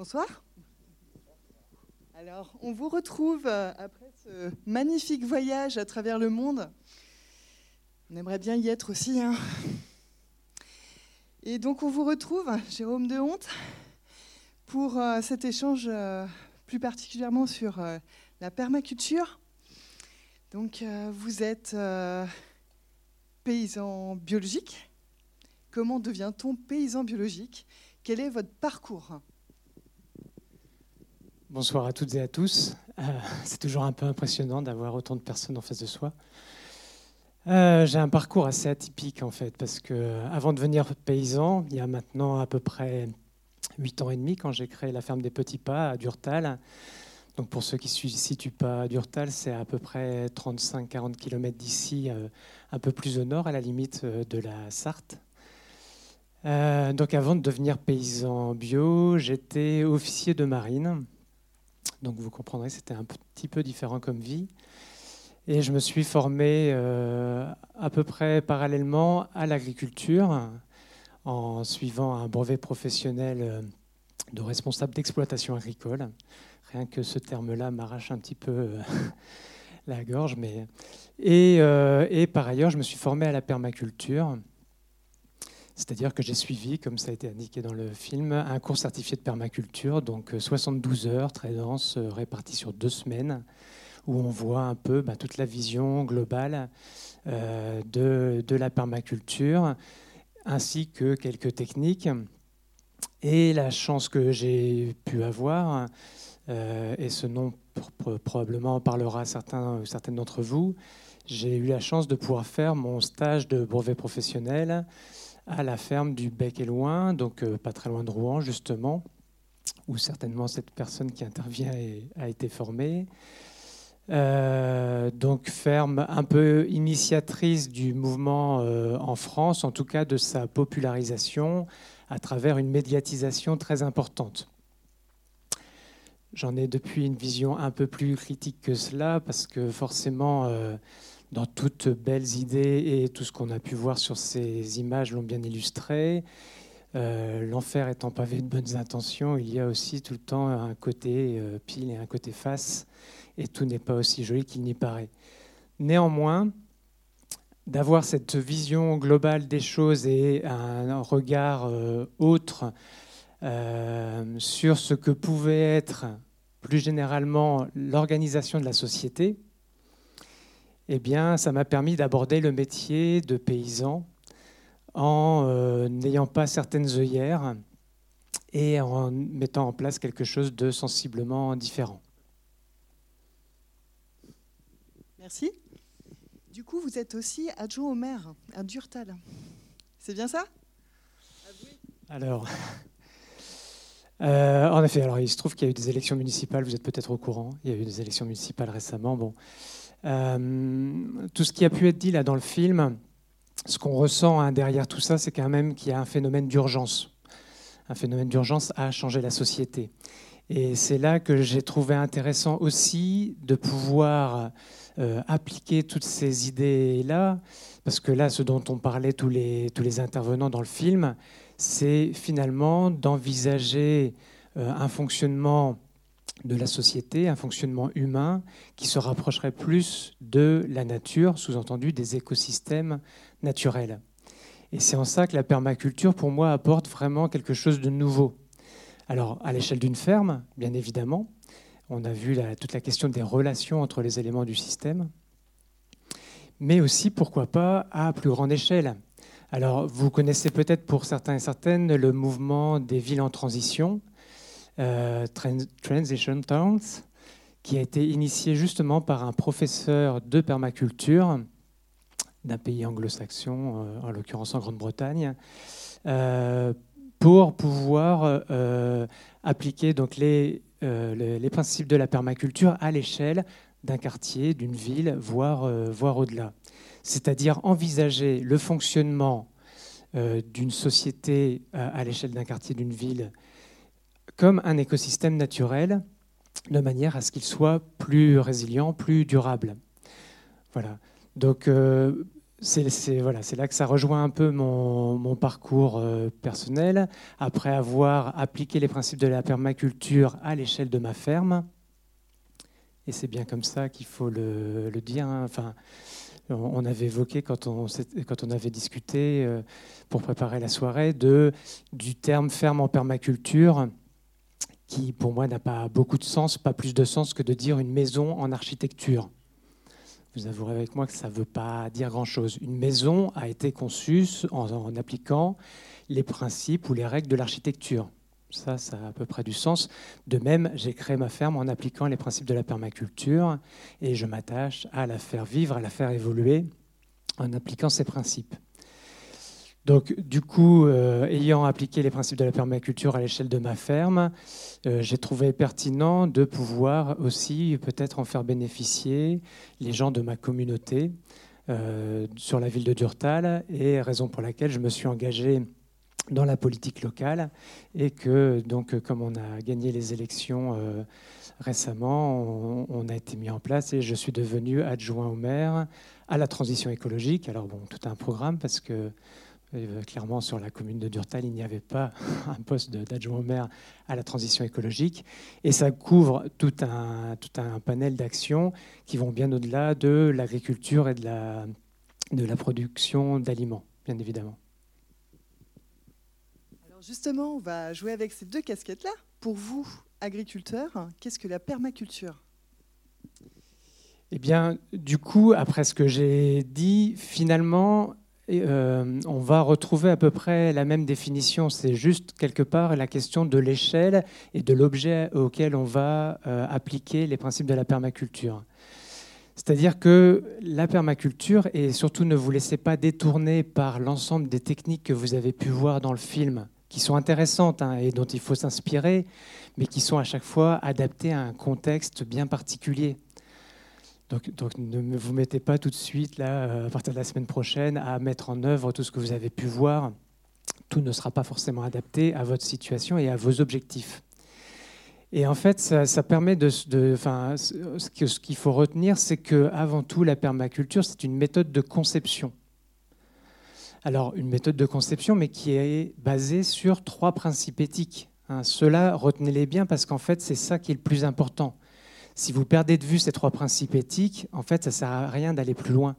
Bonsoir. Alors, on vous retrouve euh, après ce magnifique voyage à travers le monde. On aimerait bien y être aussi. Hein. Et donc, on vous retrouve, Jérôme de Honte, pour euh, cet échange euh, plus particulièrement sur la permaculture. Donc, vous êtes paysan biologique. Comment devient-on paysan biologique? Quel est votre parcours? Bonsoir à toutes et à tous. Euh, c'est toujours un peu impressionnant d'avoir autant de personnes en face de soi. Euh, j'ai un parcours assez atypique en fait, parce que avant de devenir paysan, il y a maintenant à peu près 8 ans et demi, quand j'ai créé la ferme des Petits Pas à Durtal. Donc pour ceux qui ne se situent pas à Durtal, c'est à peu près 35-40 km d'ici, euh, un peu plus au nord, à la limite de la Sarthe. donc avant de devenir paysan bio, j'étais officier de marine donc vous comprendrez, c'était un petit peu différent comme vie. Et je me suis formé euh, à peu près parallèlement à l'agriculture en suivant un brevet professionnel euh, de responsable d'exploitation agricole. Rien que ce terme-là m'arrache un petit peu euh, la gorge. Mais... Et, et, par ailleurs, je me suis formé à la permaculture c'est-à-dire que j'ai suivi, comme ça a été indiqué dans le film, un cours certifié de permaculture, donc 72 euh, heures très denses, euh, réparties sur deux semaines, où on voit un peu bah, toute la vision globale euh, de, la permaculture, ainsi que quelques techniques. Et la chance que j'ai pu avoir, et ce nom probablement parlera certains, certaines d'entre vous, j'ai eu la chance de pouvoir faire mon stage de brevet professionnel à la ferme du Bec et Loin, donc euh, pas très loin de Rouen justement, où certainement cette personne qui intervient a été formée. Euh, donc ferme un peu initiatrice du mouvement euh, en France, en tout cas de sa popularisation à travers une médiatisation très importante. J'en ai depuis une vision un peu plus critique que cela, parce que forcément, dans toutes belles idées et tout ce qu'on a pu voir sur ces images l'ont bien illustré. Euh, l'enfer étant pavé de bonnes intentions, il y a aussi tout le temps un côté euh, pile et un côté face, et tout n'est pas aussi joli qu'il n'y paraît. Néanmoins, d'avoir cette vision globale des choses et un regard euh, autre sur ce que pouvait être plus généralement l'organisation de la société, eh bien, ça m'a permis d'aborder le métier de paysan en euh, n'ayant pas certaines œillères et en mettant en place quelque chose de sensiblement différent. Merci. Du coup, vous êtes aussi adjoint au maire à Durtal. C'est bien ça? Alors, euh, en effet, alors il se trouve qu'il y a eu des élections municipales, vous êtes peut-être au courant, il y a eu des élections municipales récemment. Bon, euh, tout ce qui a pu être dit là dans le film, ce qu'on ressent hein, derrière tout ça, c'est quand même qu'il y a un phénomène d'urgence. Un phénomène d'urgence à changer la société. Et c'est là que j'ai trouvé intéressant aussi de pouvoir euh, appliquer toutes ces idées-là, parce que là, ce dont on parlait tous les, intervenants dans le film, c'est finalement d'envisager euh, un fonctionnement de la société, un fonctionnement humain qui se rapprocherait plus de la nature, sous-entendu des écosystèmes naturels. Et c'est en ça que la permaculture, pour moi, apporte vraiment quelque chose de nouveau. Alors, à l'échelle d'une ferme, bien évidemment, on a vu toute la question des relations entre les éléments du système, mais aussi, pourquoi pas, à plus grande échelle. Alors, vous connaissez peut-être pour certains et certaines le mouvement des villes en transition, euh, Transition Towns, qui a été initié justement par un professeur de permaculture d'un pays anglo-saxon, euh, en l'occurrence en Grande-Bretagne, euh, pour pouvoir appliquer donc les, les, principes de la permaculture à l'échelle d'un quartier, d'une ville, voire, voire au-delà. C'est-à-dire envisager le fonctionnement d'une société à l'échelle d'un quartier, d'une ville, comme un écosystème naturel, de manière à ce qu'il soit plus résilient, plus durable. Voilà. Donc, euh, c'est là que ça rejoint un peu mon, parcours euh, personnel. Après avoir appliqué les principes de la permaculture à l'échelle de ma ferme, et c'est bien comme ça qu'il faut le, dire. Hein. Enfin, on avait évoqué quand on, avait discuté euh, pour préparer la soirée du terme ferme en permaculture qui pour moi n'a pas beaucoup de sens, pas plus de sens que de dire une maison en architecture. Vous avouerez avec moi que ça ne veut pas dire grand-chose. Une maison a été conçue en, appliquant les principes ou les règles de l'architecture. Ça, ça a à peu près du sens. De même, j'ai créé ma ferme en appliquant les principes de la permaculture et je m'attache à la faire vivre, à la faire évoluer en appliquant ces principes. Donc, du coup, euh, ayant appliqué les principes de la permaculture à l'échelle de ma ferme, euh, j'ai trouvé pertinent de pouvoir aussi peut-être en faire bénéficier les gens de ma communauté euh, sur la ville de Durtal, et raison pour laquelle je me suis engagé dans la politique locale, et que, donc, comme on a gagné les élections récemment, on, on, a été mis en place, et je suis devenu adjoint au maire à la transition écologique. Alors, bon, tout un programme, parce que clairement, sur la commune de Durtal, il n'y avait pas un poste d'adjoint au maire à la transition écologique. Et ça couvre tout un, tout un panel d'actions qui vont bien au-delà de l'agriculture et de la, de la production d'aliments, bien évidemment. Alors justement, on va jouer avec ces deux casquettes-là. Pour vous, agriculteurs, qu'est-ce que la permaculture? Eh bien, du coup, après ce que j'ai dit, finalement, euh, on va retrouver à peu près la même définition. C'est juste quelque part la question de l'échelle et de l'objet auquel on va euh, appliquer les principes de la permaculture. C'est-à-dire que la permaculture, et surtout ne vous laissez pas détourner par l'ensemble des techniques que vous avez pu voir dans le film, qui sont intéressantes hein, et dont il faut s'inspirer, mais qui sont à chaque fois adaptées à un contexte bien particulier. Donc, ne vous mettez pas tout de suite, là, euh, à partir de la semaine prochaine, à mettre en œuvre tout ce que vous avez pu voir. Tout ne sera pas forcément adapté à votre situation et à vos objectifs. Et en fait, ça, permet de. ce qu'il faut retenir, c'est que avant tout, la permaculture, c'est une méthode de conception. Alors, une méthode de conception, mais qui est basée sur trois principes éthiques. Hein. Ceux-là, retenez-les bien parce qu'en fait, c'est ça qui est le plus important. Si vous perdez de vue ces trois principes éthiques, en fait, ça ne sert à rien d'aller plus loin.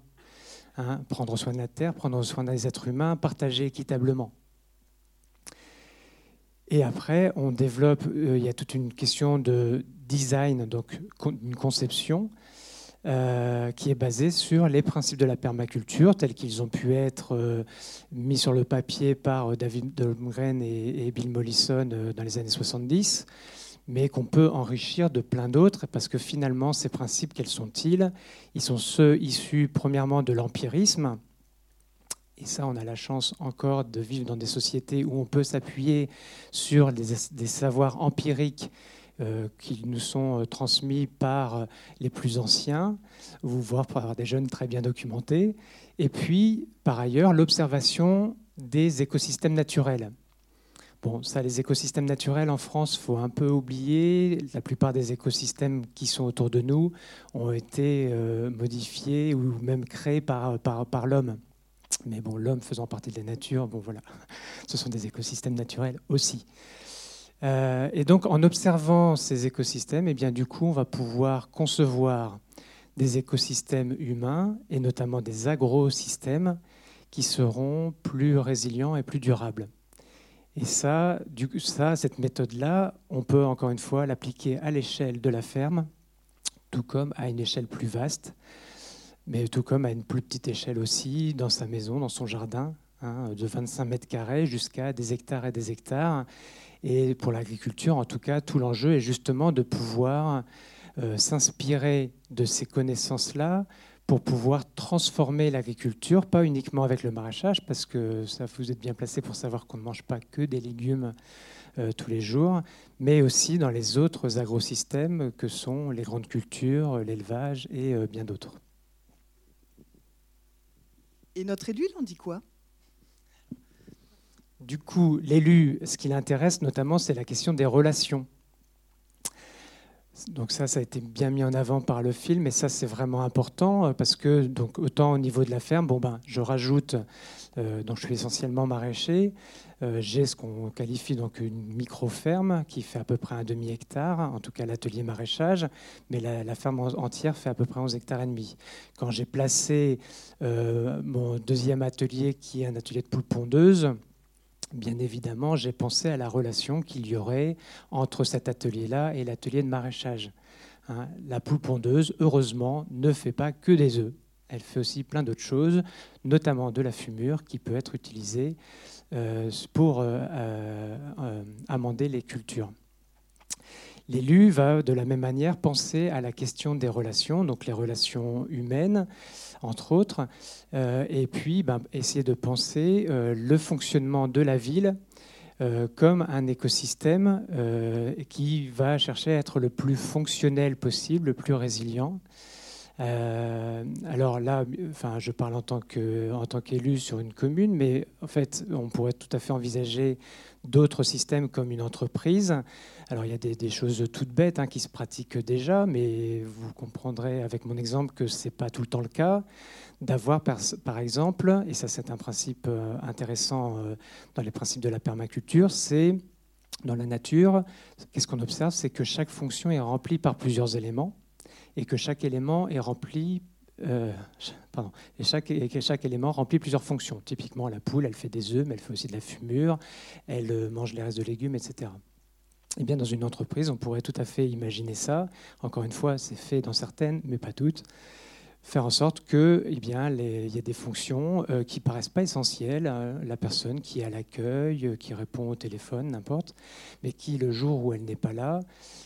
Hein. prendre soin de la terre, prendre soin des êtres humains, partager équitablement. Et après, on développe, euh, il y a toute une question de design, donc une conception euh, qui est basée sur les principes de la permaculture tels qu'ils ont pu être euh, mis sur le papier par David Dolmgren et, et Bill Mollison dans les années 70 mais qu'on peut enrichir de plein d'autres, parce que finalement, ces principes, quels sont-ils? Ils sont ceux issus, premièrement, de l'empirisme. Et ça, on a la chance encore de vivre dans des sociétés où on peut s'appuyer sur des, savoirs empiriques euh, qui nous sont euh, transmis par euh, les plus anciens, voire par des jeunes très bien documentés. Et puis, par ailleurs, l'observation des écosystèmes naturels. Bon, ça, les écosystèmes naturels en France, faut un peu oublier. La plupart des écosystèmes qui sont autour de nous ont été euh, modifiés ou même créés par, par, l'homme. Mais bon, l'homme faisant partie de la nature, bon voilà, ce sont des écosystèmes naturels aussi. Euh, et donc, en observant ces écosystèmes, eh bien, du coup, on va pouvoir concevoir des écosystèmes humains et notamment des agrosystèmes qui seront plus résilients et plus durables. Et ça, cette méthode-là, on peut encore une fois l'appliquer à l'échelle de la ferme, tout comme à une échelle plus vaste, mais tout comme à une plus petite échelle aussi, dans sa maison, dans son jardin, hein, de 25 mètres carrés jusqu'à des hectares et des hectares. Et pour l'agriculture, en tout cas, tout l'enjeu est justement de pouvoir euh, s'inspirer de ces connaissances-là pour pouvoir transformer l'agriculture, pas uniquement avec le maraîchage, parce que ça vous êtes bien placé pour savoir qu'on ne mange pas que des légumes euh, tous les jours, mais aussi dans les autres agrosystèmes que sont les grandes cultures, l'élevage et euh, bien d'autres. Et notre élu, il en dit quoi? Du coup, l'élu, ce qui l'intéresse notamment, c'est la question des relations Donc ça, ça a été bien mis en avant par le film, et ça c'est vraiment important euh, parce que donc autant au niveau de la ferme, bon ben je rajoute, euh, donc je suis essentiellement maraîcher, euh, j'ai ce qu'on qualifie donc une micro-ferme qui fait à peu près un demi hectare, en tout cas l'atelier maraîchage, mais la, ferme entière fait à peu près 11 hectares et demi. Quand j'ai placé mon deuxième atelier qui est un atelier de poules pondeuses, bien évidemment, j'ai pensé à la relation qu'il y aurait entre cet atelier-là et l'atelier de maraîchage. Hein, la poule pondeuse, heureusement, ne fait pas que des œufs. Elle fait aussi plein d'autres choses, notamment de la fumure qui peut être utilisée euh, pour euh, euh, amender les cultures. L'élu va de la même manière penser à la question des relations, donc les relations humaines, entre autres, euh, et puis ben, essayer de penser euh, le fonctionnement de la ville euh, comme un écosystème qui va chercher à être le plus fonctionnel possible, le plus résilient. Alors là, enfin, je parle en tant qu'élu sur une commune, mais en fait, on pourrait tout à fait envisager d'autres systèmes comme une entreprise. Alors il y a des, choses toutes bêtes hein, qui se pratiquent déjà, mais vous comprendrez avec mon exemple que ce n'est pas tout le temps le cas. D'avoir par, exemple, et ça c'est un principe euh, intéressant euh, dans les principes de la permaculture, c'est dans la nature, qu'est-ce qu'on observe? C'est que chaque fonction est remplie par plusieurs éléments et que chaque élément est rempli euh, pardon, et chaque, élément remplit plusieurs fonctions. Typiquement, la poule, elle fait des œufs, mais elle fait aussi de la fumure, elle euh, mange les restes de légumes, etc. Eh bien, dans une entreprise, on pourrait tout à fait imaginer ça. Encore une fois, c'est fait dans certaines, mais pas toutes faire en sorte que, eh il y ait des fonctions euh, qui paraissent pas essentielles. Hein. la personne qui est à l'accueil, euh, qui répond au téléphone, n'importe, mais qui le jour où elle n'est pas là,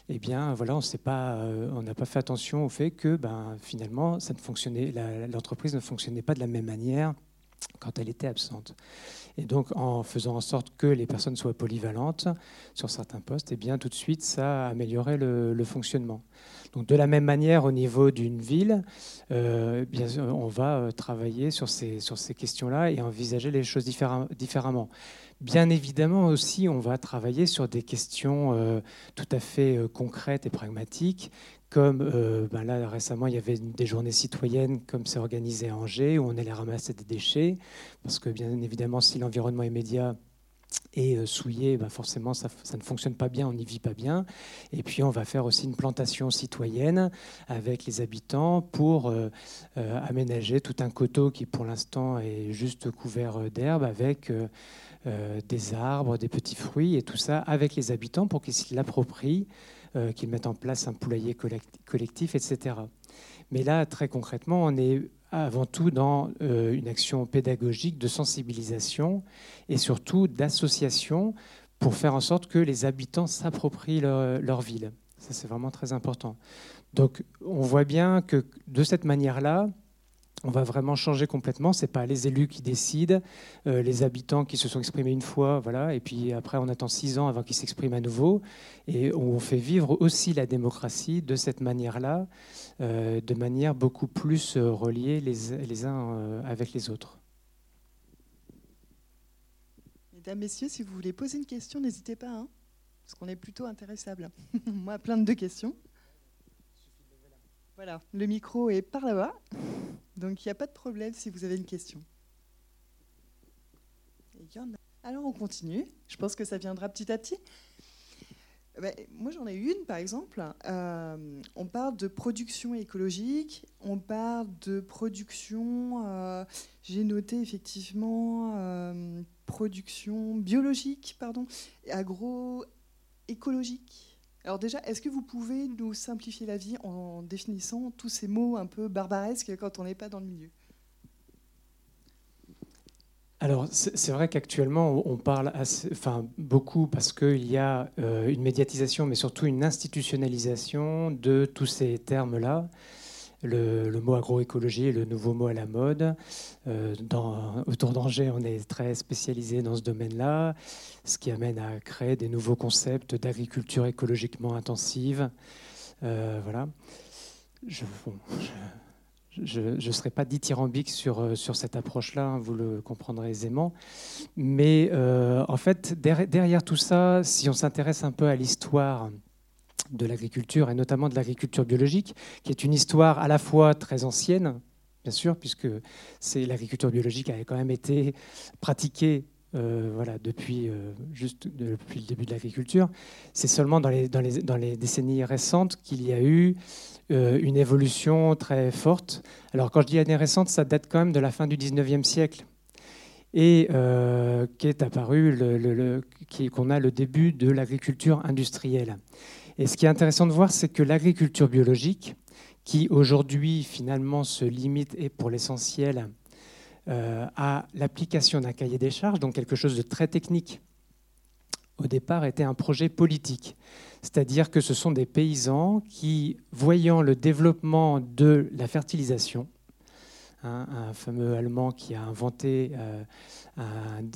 eh bien, voilà, on euh, n'a pas fait attention au fait que, ben, finalement, l'entreprise ne fonctionnait pas de la même manière quand elle était absente. Et donc, en faisant en sorte que les personnes soient polyvalentes sur certains postes, eh bien, tout de suite, ça a amélioré le, fonctionnement. Donc, de la même manière, au niveau d'une ville, euh, bien, on va euh, travailler sur ces, sur ces questions-là et envisager les choses différemment. Bien évidemment aussi, on va travailler sur des questions euh, tout à fait concrètes et pragmatiques, comme euh, ben là récemment il y avait des journées citoyennes comme c'est organisé à Angers où on allait ramasser des déchets parce que bien évidemment si l'environnement immédiat est euh, souillé, ben forcément ça, ça, ne fonctionne pas bien, on n'y vit pas bien. Et puis on va faire aussi une plantation citoyenne avec les habitants pour euh, aménager tout un coteau qui pour l'instant est juste couvert d'herbe avec des arbres, des petits fruits et tout ça avec les habitants pour qu'ils se l'approprient euh, qu'ils mettent en place un poulailler collectif, etc. Mais là, très concrètement, on est avant tout dans euh, une action pédagogique de sensibilisation et surtout d'association pour faire en sorte que les habitants s'approprient leur, leur, ville. Ça, c'est vraiment très important. Donc, on voit bien que de cette manière-là, on va vraiment changer complètement. Ce n'est pas les élus qui décident, euh, les habitants qui se sont exprimés une fois, et puis après on attend six ans avant qu'ils s'expriment à nouveau, et on fait vivre aussi la démocratie de cette manière-là, euh, de manière beaucoup plus euh, reliée les, les uns avec les autres. Mesdames, Messieurs, si vous voulez poser une question, n'hésitez pas, hein, parce qu'on est plutôt intéressable. Moi, plein de questions. Voilà, le micro est par là-bas. Donc il n'y a pas de problème si vous avez une question. Alors on continue. Je pense que ça viendra petit à petit. Ben, moi j'en ai une par exemple. Euh, on parle de production écologique, on parle de production, euh, j'ai noté effectivement euh, production biologique, pardon, agroécologique. Alors déjà, est-ce que vous pouvez nous simplifier la vie en définissant tous ces mots un peu barbaresques quand on n'est pas dans le milieu? Alors, c'est vrai qu'actuellement, on parle enfin, beaucoup parce qu'il y a euh, une médiatisation, mais surtout une institutionnalisation de tous ces termes-là. Le, mot agroécologie est le nouveau mot à la mode. Euh, autour d'Angers, on est très spécialisé dans ce domaine-là, ce qui amène à créer des nouveaux concepts d'agriculture écologiquement intensive. Euh, voilà. Je ne serai pas dithyrambique sur, euh, sur cette approche-là, hein, vous le comprendrez aisément. Mais en fait, derrière, tout ça, si on s'intéresse un peu à l'histoire de l'agriculture et notamment de l'agriculture biologique, qui est une histoire à la fois très ancienne, bien sûr, puisque l'agriculture biologique avait quand même été pratiquée euh, voilà, depuis, euh, juste depuis le début de l'agriculture. C'est seulement dans les, dans, les, dans les, décennies récentes qu'il y a eu euh, une évolution très forte. Alors quand je dis année récente, ça date quand même de la fin du 19e siècle et qui est apparu, le, qu'on a le début de l'agriculture industrielle. Et ce qui est intéressant de voir, c'est que l'agriculture biologique, qui aujourd'hui finalement se limite et pour l'essentiel euh, à l'application d'un cahier des charges, donc quelque chose de très technique, au départ était un projet politique. C'est-à-dire que ce sont des paysans qui, voyant le développement de la fertilisation, hein, un fameux Allemand qui a inventé euh,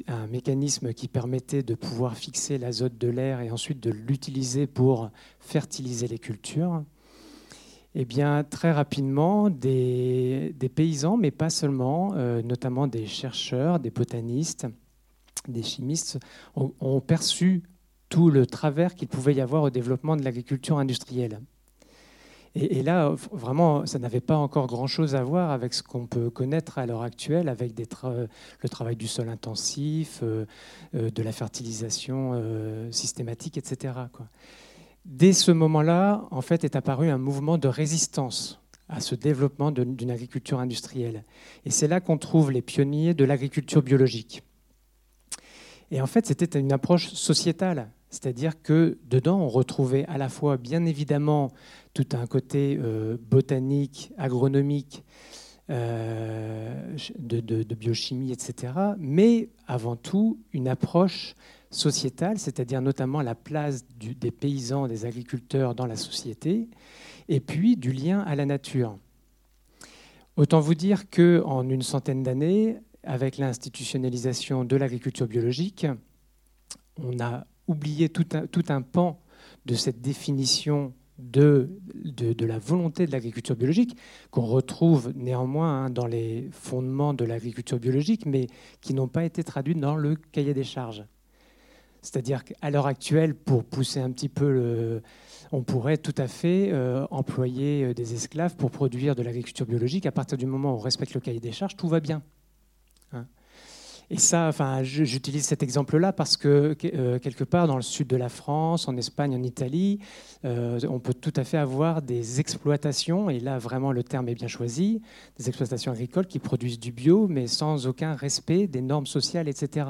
un, mécanisme qui permettait de pouvoir fixer l'azote de l'air et ensuite de l'utiliser pour fertiliser les cultures, eh bien, très rapidement, des, paysans, mais pas seulement, euh, notamment des chercheurs, des botanistes, des chimistes, ont, perçu tout le travers qu'il pouvait y avoir au développement de l'agriculture industrielle. Et, là, vraiment, ça n'avait pas encore grand-chose à voir avec ce qu'on peut connaître à l'heure actuelle, avec le travail du sol intensif, euh, euh, de la fertilisation systématique, etc. Dès ce moment-là, en fait, est apparu un mouvement de résistance à ce développement d'une agriculture industrielle. Et c'est là qu'on trouve les pionniers de l'agriculture biologique. Et en fait, c'était une approche sociétale, c'est-à-dire que dedans, on retrouvait à la fois, bien évidemment, tout un côté euh, botanique, agronomique, euh, de, de, biochimie, etc., mais avant tout, une approche sociétale, c'est-à-dire notamment la place des paysans, des agriculteurs dans la société, et puis du lien à la nature. Autant vous dire qu'en une centaine d'années, avec l'institutionnalisation de l'agriculture biologique, on a oublié tout un, tout un pan de cette définition de, de, la volonté de l'agriculture biologique, qu'on retrouve néanmoins hein, dans les fondements de l'agriculture biologique, mais qui n'ont pas été traduits dans le cahier des charges. C'est-à-dire qu'à l'heure actuelle, pour pousser un petit peu on pourrait tout à fait euh, employer euh, des esclaves pour produire de l'agriculture biologique. À partir du moment où on respecte le cahier des charges, tout va bien. Hein. Et ça, enfin, j'utilise cet exemple-là parce que euh, quelque part dans le sud de la France, en Espagne, en Italie, on peut tout à fait avoir des exploitations, et là vraiment le terme est bien choisi, des exploitations agricoles qui produisent du bio, mais sans aucun respect des normes sociales, etc.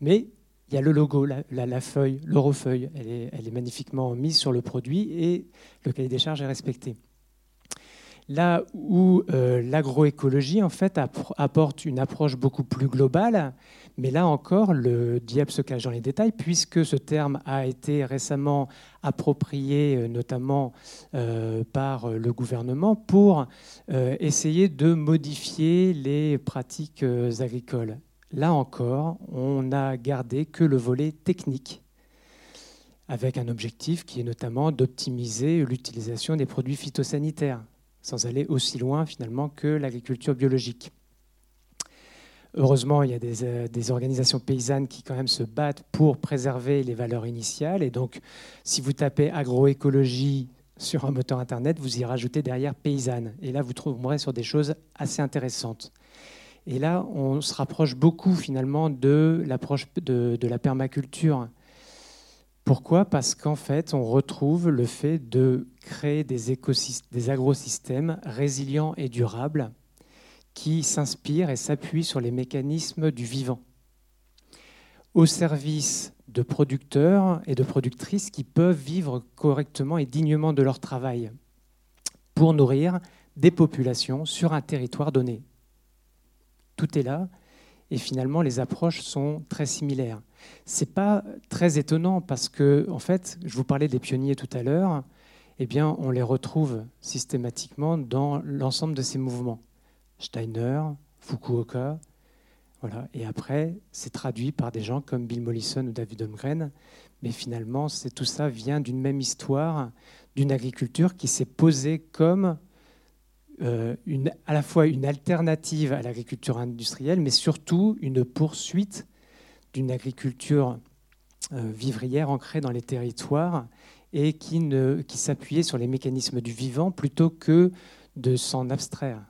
Mais il y a le logo, la, feuille, l'eurofeuille, elle elle est magnifiquement mise sur le produit et le cahier des charges est respecté. Là où euh, l'agroécologie en fait apporte une approche beaucoup plus globale, mais là encore le diable se cache dans les détails puisque ce terme a été récemment approprié euh, notamment euh, par le gouvernement pour essayer de modifier les pratiques agricoles. Là encore, on n'a gardé que le volet technique, avec un objectif qui est notamment d'optimiser l'utilisation des produits phytosanitaires, sans aller aussi loin finalement que l'agriculture biologique. Heureusement, il y a des, euh, des, organisations paysannes qui quand même se battent pour préserver les valeurs initiales. Et donc, si vous tapez agroécologie sur un moteur Internet, vous y rajoutez derrière paysanne. Et là, vous trouverez sur des choses assez intéressantes. Et là, on se rapproche beaucoup finalement de l'approche de, la permaculture. Pourquoi? Parce qu'en fait, on retrouve le fait de créer des, des agrosystèmes résilients et durables qui s'inspirent et s'appuient sur les mécanismes du vivant, au service de producteurs et de productrices qui peuvent vivre correctement et dignement de leur travail pour nourrir des populations sur un territoire donné tout est là. Et finalement, les approches sont très similaires. C'est pas très étonnant parce que, en fait, je vous parlais des pionniers tout à l'heure. Eh bien, on les retrouve systématiquement dans l'ensemble de ces mouvements. Steiner, Fukuoka, voilà. Et après, c'est traduit par des gens comme Bill Mollison ou David Holmgren. Mais finalement, tout ça vient d'une même histoire, d'une agriculture qui s'est posée comme une, à la fois une alternative à l'agriculture industrielle, mais surtout une poursuite d'une agriculture euh, vivrière ancrée dans les territoires et qui, s'appuyait sur les mécanismes du vivant plutôt que de s'en abstraire.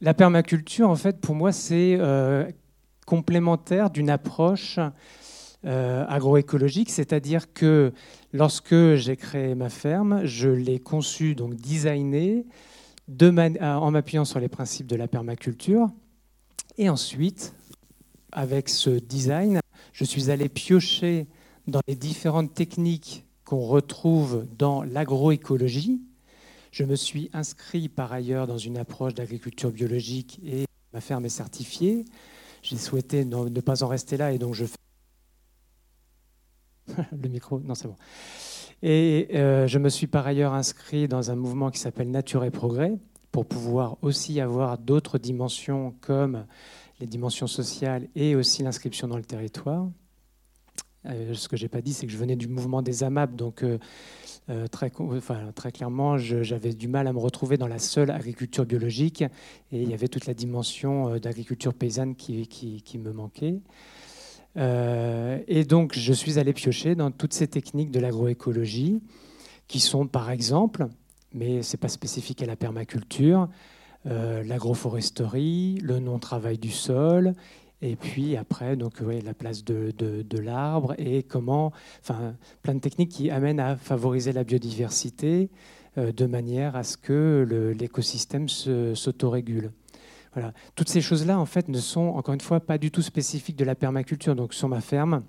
La permaculture, en fait, pour moi, c'est euh, complémentaire d'une approche euh, agroécologique, c'est-à-dire que lorsque j'ai créé ma ferme, je l'ai conçue, donc designée, en m'appuyant sur les principes de la permaculture. Et ensuite, avec ce design, je suis allé piocher dans les différentes techniques qu'on retrouve dans l'agroécologie. Je me suis inscrit par ailleurs dans une approche d'agriculture biologique et ma ferme est certifiée. J'ai souhaité ne pas en rester là et donc je fais le micro, non c'est bon. Et euh, je me suis par ailleurs inscrit dans un mouvement qui s'appelle Nature et Progrès pour pouvoir aussi avoir d'autres dimensions comme les dimensions sociales et aussi l'inscription dans le territoire. Euh, ce que j'ai pas dit, c'est que je venais du mouvement des AMAP, donc euh, très, clairement, j'avais du mal à me retrouver dans la seule agriculture biologique, et il y avait toute la dimension d'agriculture paysanne qui, me manquait. Euh, et donc, je suis allé piocher dans toutes ces techniques de l'agroécologie, qui sont par exemple, mais ce n'est pas spécifique à la permaculture, euh, l'agroforesterie, le non-travail du sol, et puis après, donc, la place de, de, l'arbre et comment, enfin, plein de techniques qui amènent à favoriser la biodiversité euh, de manière à ce que l'écosystème s'autorégule. Toutes ces choses-là, en fait, ne sont, encore une fois, pas du tout spécifiques de la permaculture. Donc, sur ma ferme,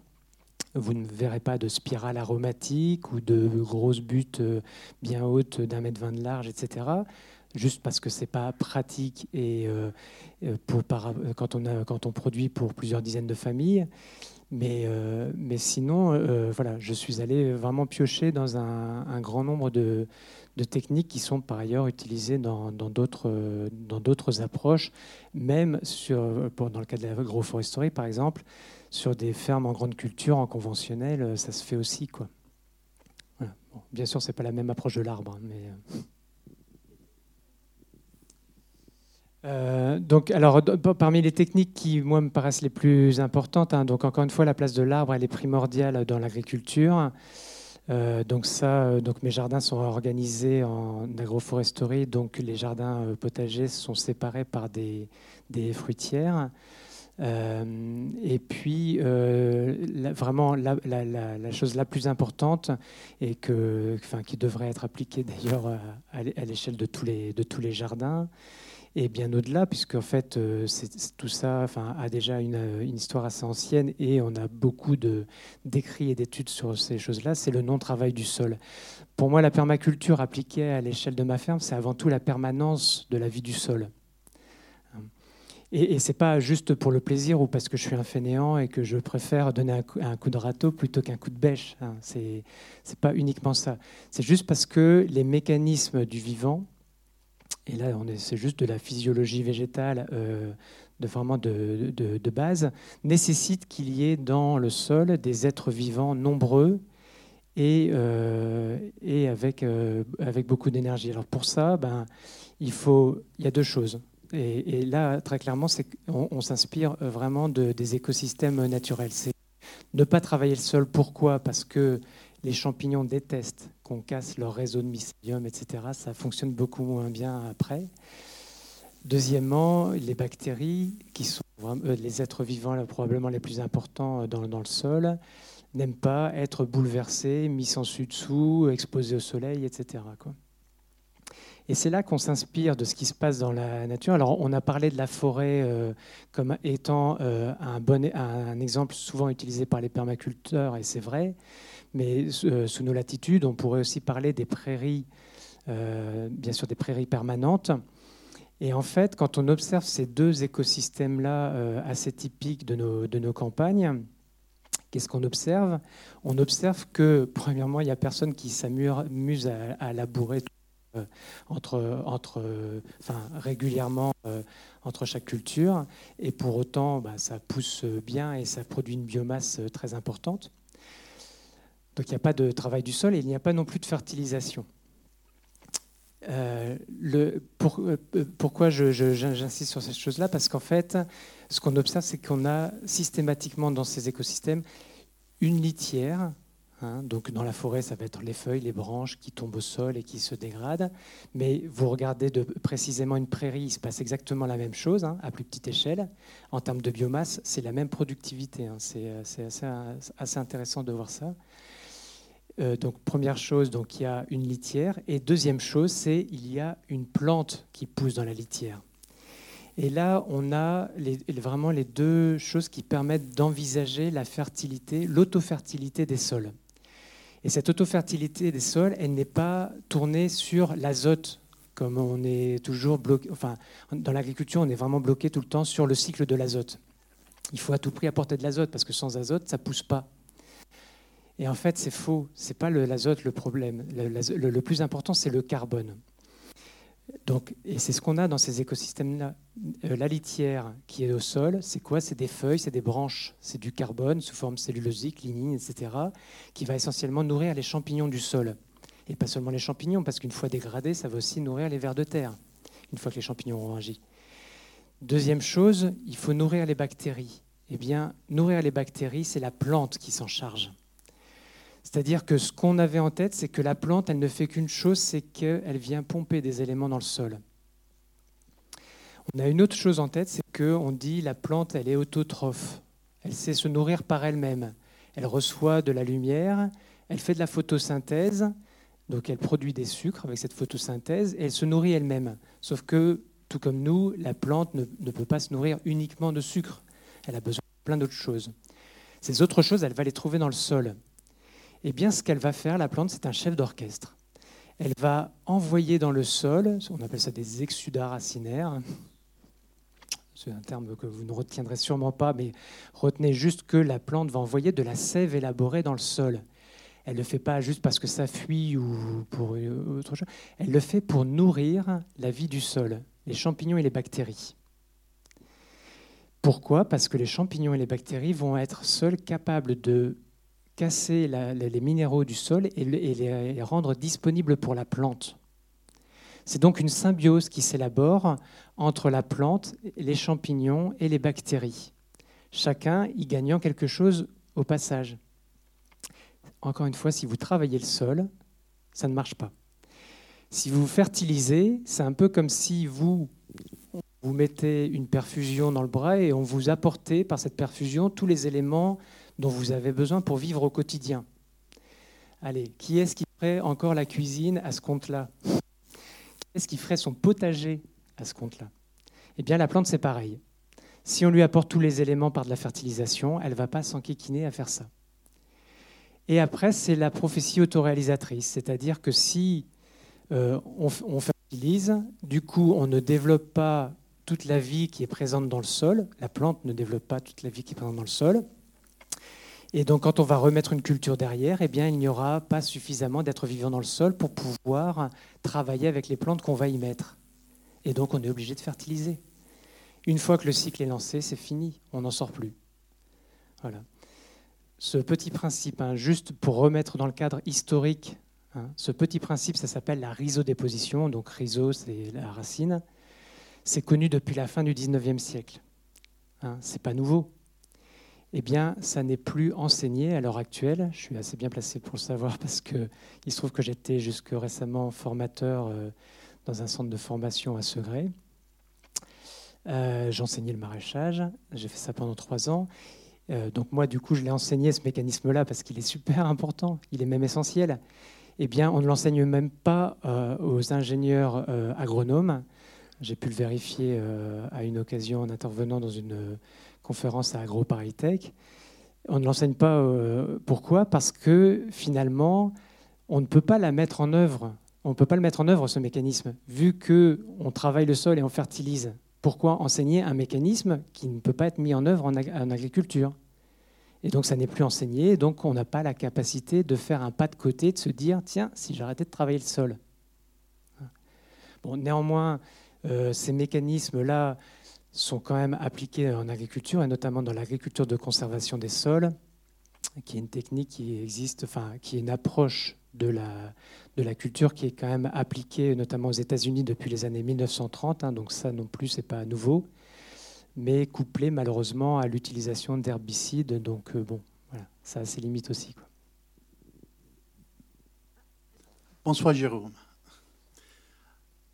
vous ne verrez pas de spirale aromatique ou de grosses buttes euh, bien hautes d'un mètre vingt de large, etc. Juste parce que c'est pas pratique et euh, euh, quand, on produit pour plusieurs dizaines de familles. Mais, mais sinon, voilà, je suis allé vraiment piocher dans un grand nombre de, de techniques qui sont par ailleurs utilisées dans d'autres approches, même sur, dans le cas de l'agroforesterie par exemple, sur des fermes en grande culture, en conventionnel, ça se fait aussi. Quoi. bien sûr, ce n'est pas la même approche de l'arbre, hein, mais... Euh. Euh, donc, alors, parmi les techniques qui, moi, me paraissent les plus importantes, hein, donc encore une fois, la place de l'arbre, elle est primordiale dans l'agriculture. Euh, donc ça, euh, donc mes jardins sont organisés en agroforesterie, donc les jardins euh, potagers sont séparés par des, fruitières. et puis, vraiment, la, chose la plus importante, et que, enfin, qui devrait être appliquée d'ailleurs à, l'échelle de, tous les, de tous les jardins, et bien au-delà, puisque en fait, euh, tout ça a déjà une, une, histoire assez ancienne et on a beaucoup d'écrits et d'études sur ces choses-là, c'est le non-travail du sol. Pour moi, la permaculture appliquée à l'échelle de ma ferme, c'est avant tout la permanence de la vie du sol. Et, et ce n'est pas juste pour le plaisir ou parce que je suis un fainéant et que je préfère donner un coup, de râteau plutôt qu'un coup de bêche. Hein. Ce n'est pas uniquement ça. C'est juste parce que les mécanismes du vivant, et là, c'est juste de la physiologie végétale euh, de vraiment de, base, nécessite qu'il y ait dans le sol des êtres vivants nombreux et, euh, et avec, euh, avec beaucoup d'énergie. Alors pour ça, ben, il, y a deux choses. Et, là, très clairement, qu'on on, s'inspire vraiment de, des écosystèmes naturels. C'est ne pas travailler le sol. Pourquoi? Parce que les champignons détestent qu'on casse leur réseau de mycélium, etc. Ça fonctionne beaucoup moins bien après. Deuxièmement, les bactéries, qui sont euh, les êtres vivants probablement les plus importants euh, dans, le sol, n'aiment pas être bouleversés, mis sans dessus-dessous, exposés au soleil, etc. Et c'est là qu'on s'inspire de ce qui se passe dans la nature. Alors, on a parlé de la forêt euh, comme étant un, bon, un exemple souvent utilisé par les permaculteurs, et c'est vrai. Mais euh, sous nos latitudes, on pourrait aussi parler des prairies, euh, bien sûr des prairies permanentes. Et en fait, quand on observe ces deux écosystèmes-là euh, assez typiques de nos, de nos campagnes, qu'est-ce qu'on observe? On observe que, premièrement, il n'y a personne qui s'amuse à, labourer régulièrement entre chaque culture, et pour autant, bah, ça pousse bien et ça produit une biomasse très importante. Donc il n'y a pas de travail du sol et il n'y a pas non plus de fertilisation. Euh, le, euh, pourquoi j'insiste sur cette chose-là? Parce qu'en fait, ce qu'on observe, c'est qu'on a systématiquement dans ces écosystèmes une litière Hein, donc dans la forêt, ça va être les feuilles, les branches qui tombent au sol et qui se dégradent. Mais vous regardez de, précisément une prairie, il se passe exactement la même chose, hein, à plus petite échelle. En termes de biomasse, c'est la même productivité. Hein. c'est assez, intéressant de voir ça. Euh, donc première chose, donc il y a une litière. Et deuxième chose, c'est il y a une plante qui pousse dans la litière. Et là, on a vraiment les deux choses qui permettent d'envisager la fertilité, l'autofertilité des sols. Et cette autofertilité des sols, elle n'est pas tournée sur l'azote, comme on est toujours bloqué. Enfin, dans l'agriculture, on est vraiment bloqué tout le temps sur le cycle de l'azote. Il faut à tout prix apporter de l'azote parce que sans azote, ça pousse pas. Et en fait, c'est faux. C'est pas l'azote le problème. le plus important, c'est le carbone. Donc, et c'est ce qu'on a dans ces écosystèmes-là. Euh, la litière qui est au sol, c'est quoi? C'est des feuilles, c'est des branches, c'est du carbone sous forme cellulosique, lignine, etc., qui va essentiellement nourrir les champignons du sol. Et pas seulement les champignons, parce qu'une fois dégradés, ça va aussi nourrir les vers de terre, une fois que les champignons ont agi. Deuxième chose, il faut nourrir les bactéries. Eh bien, nourrir les bactéries, c'est la plante qui s'en charge. C'est-à-dire que ce qu'on avait en tête, c'est que la plante, elle ne fait qu'une chose, c'est qu'elle vient pomper des éléments dans le sol. On a une autre chose en tête, c'est qu'on dit la plante, elle est autotrophe. Elle sait se nourrir par elle-même. Elle reçoit de la lumière, elle fait de la photosynthèse, donc elle produit des sucres avec cette photosynthèse, et elle se nourrit elle-même. Sauf que, tout comme nous, la plante ne, ne peut pas se nourrir uniquement de sucre. Elle a besoin de plein d'autres choses. Ces autres choses, elle va les trouver dans le sol eh bien, ce qu'elle va faire, la plante, c'est un chef d'orchestre. Elle va envoyer dans le sol, on appelle ça des exsudats racinaires. C'est un terme que vous ne retiendrez sûrement pas, mais retenez juste que la plante va envoyer de la sève élaborée dans le sol. Elle ne le fait pas juste parce que ça fuit ou pour autre chose. Elle le fait pour nourrir la vie du sol, les champignons et les bactéries. Pourquoi? Parce que les champignons et les bactéries vont être seuls capables de casser les minéraux du sol et, les, rendre disponibles pour la plante. C'est donc une symbiose qui s'élabore entre la plante, les champignons et les bactéries, chacun y gagnant quelque chose au passage. Encore une fois, si vous travaillez le sol, ça ne marche pas. Si vous fertilisez, c'est un peu comme si vous vous mettez une perfusion dans le bras et on vous apportait par cette perfusion tous les éléments dont vous avez besoin pour vivre au quotidien. Allez, qui est-ce qui ferait encore la cuisine à ce compte-là? Qui est-ce qui ferait son potager à ce compte-là? Eh bien, la plante, c'est pareil. Si on lui apporte tous les éléments par de la fertilisation, elle ne va pas s'enquiquiner à faire ça. Et après, c'est la prophétie autoréalisatrice, c'est-à-dire que si euh, on, on fertilise, du coup, on ne développe pas toute la vie qui est présente dans le sol, la plante ne développe pas toute la vie qui est présente dans le sol, et donc, quand on va remettre une culture derrière, eh bien, il n'y aura pas suffisamment d'êtres vivants dans le sol pour pouvoir travailler avec les plantes qu'on va y mettre. Et donc, on est obligé de fertiliser. Une fois que le cycle est lancé, c'est fini, on n'en sort plus. Voilà. Ce petit principe, hein, juste pour remettre dans le cadre historique, hein, ce petit principe, ça s'appelle la rhizodéposition. Donc, rhizo, c'est la racine. C'est connu depuis la fin du 19e siècle. Hein, c'est pas nouveau eh bien, ça n'est plus enseigné à l'heure actuelle. Je suis assez bien placé pour le savoir parce qu'il se trouve que j'étais jusque récemment formateur euh, dans un centre de formation à Segré. Euh, J'enseignais le maraîchage, j'ai fait ça pendant trois ans. Euh, donc moi, du coup, je l'ai enseigné ce mécanisme-là parce qu'il est super important, il est même essentiel. Eh bien, on ne l'enseigne même pas aux ingénieurs agronomes. J'ai pu le vérifier à une occasion en intervenant dans une conférence à AgroParisTech. On ne l'enseigne pas. Euh, pourquoi? Parce que finalement, on ne peut pas la mettre en œuvre. On ne peut pas le mettre en œuvre, ce mécanisme, vu qu'on travaille le sol et on fertilise. Pourquoi enseigner un mécanisme qui ne peut pas être mis en œuvre en, agriculture? Et donc, ça n'est plus enseigné, donc on n'a pas la capacité de faire un pas de côté, de se dire, tiens, si j'arrêtais de travailler le sol. Bon, néanmoins, euh, ces mécanismes-là, sont quand même appliqués en agriculture, et notamment dans l'agriculture de conservation des sols, qui est une technique qui existe, enfin, qui est une approche de la, de la culture qui est quand même appliquée notamment aux États-Unis depuis les années 1930, hein, donc ça non plus, c'est pas nouveau, mais couplé malheureusement à l'utilisation d'herbicides. Donc, euh, bon, voilà, ça a ses limites aussi. Bonsoir Jérôme.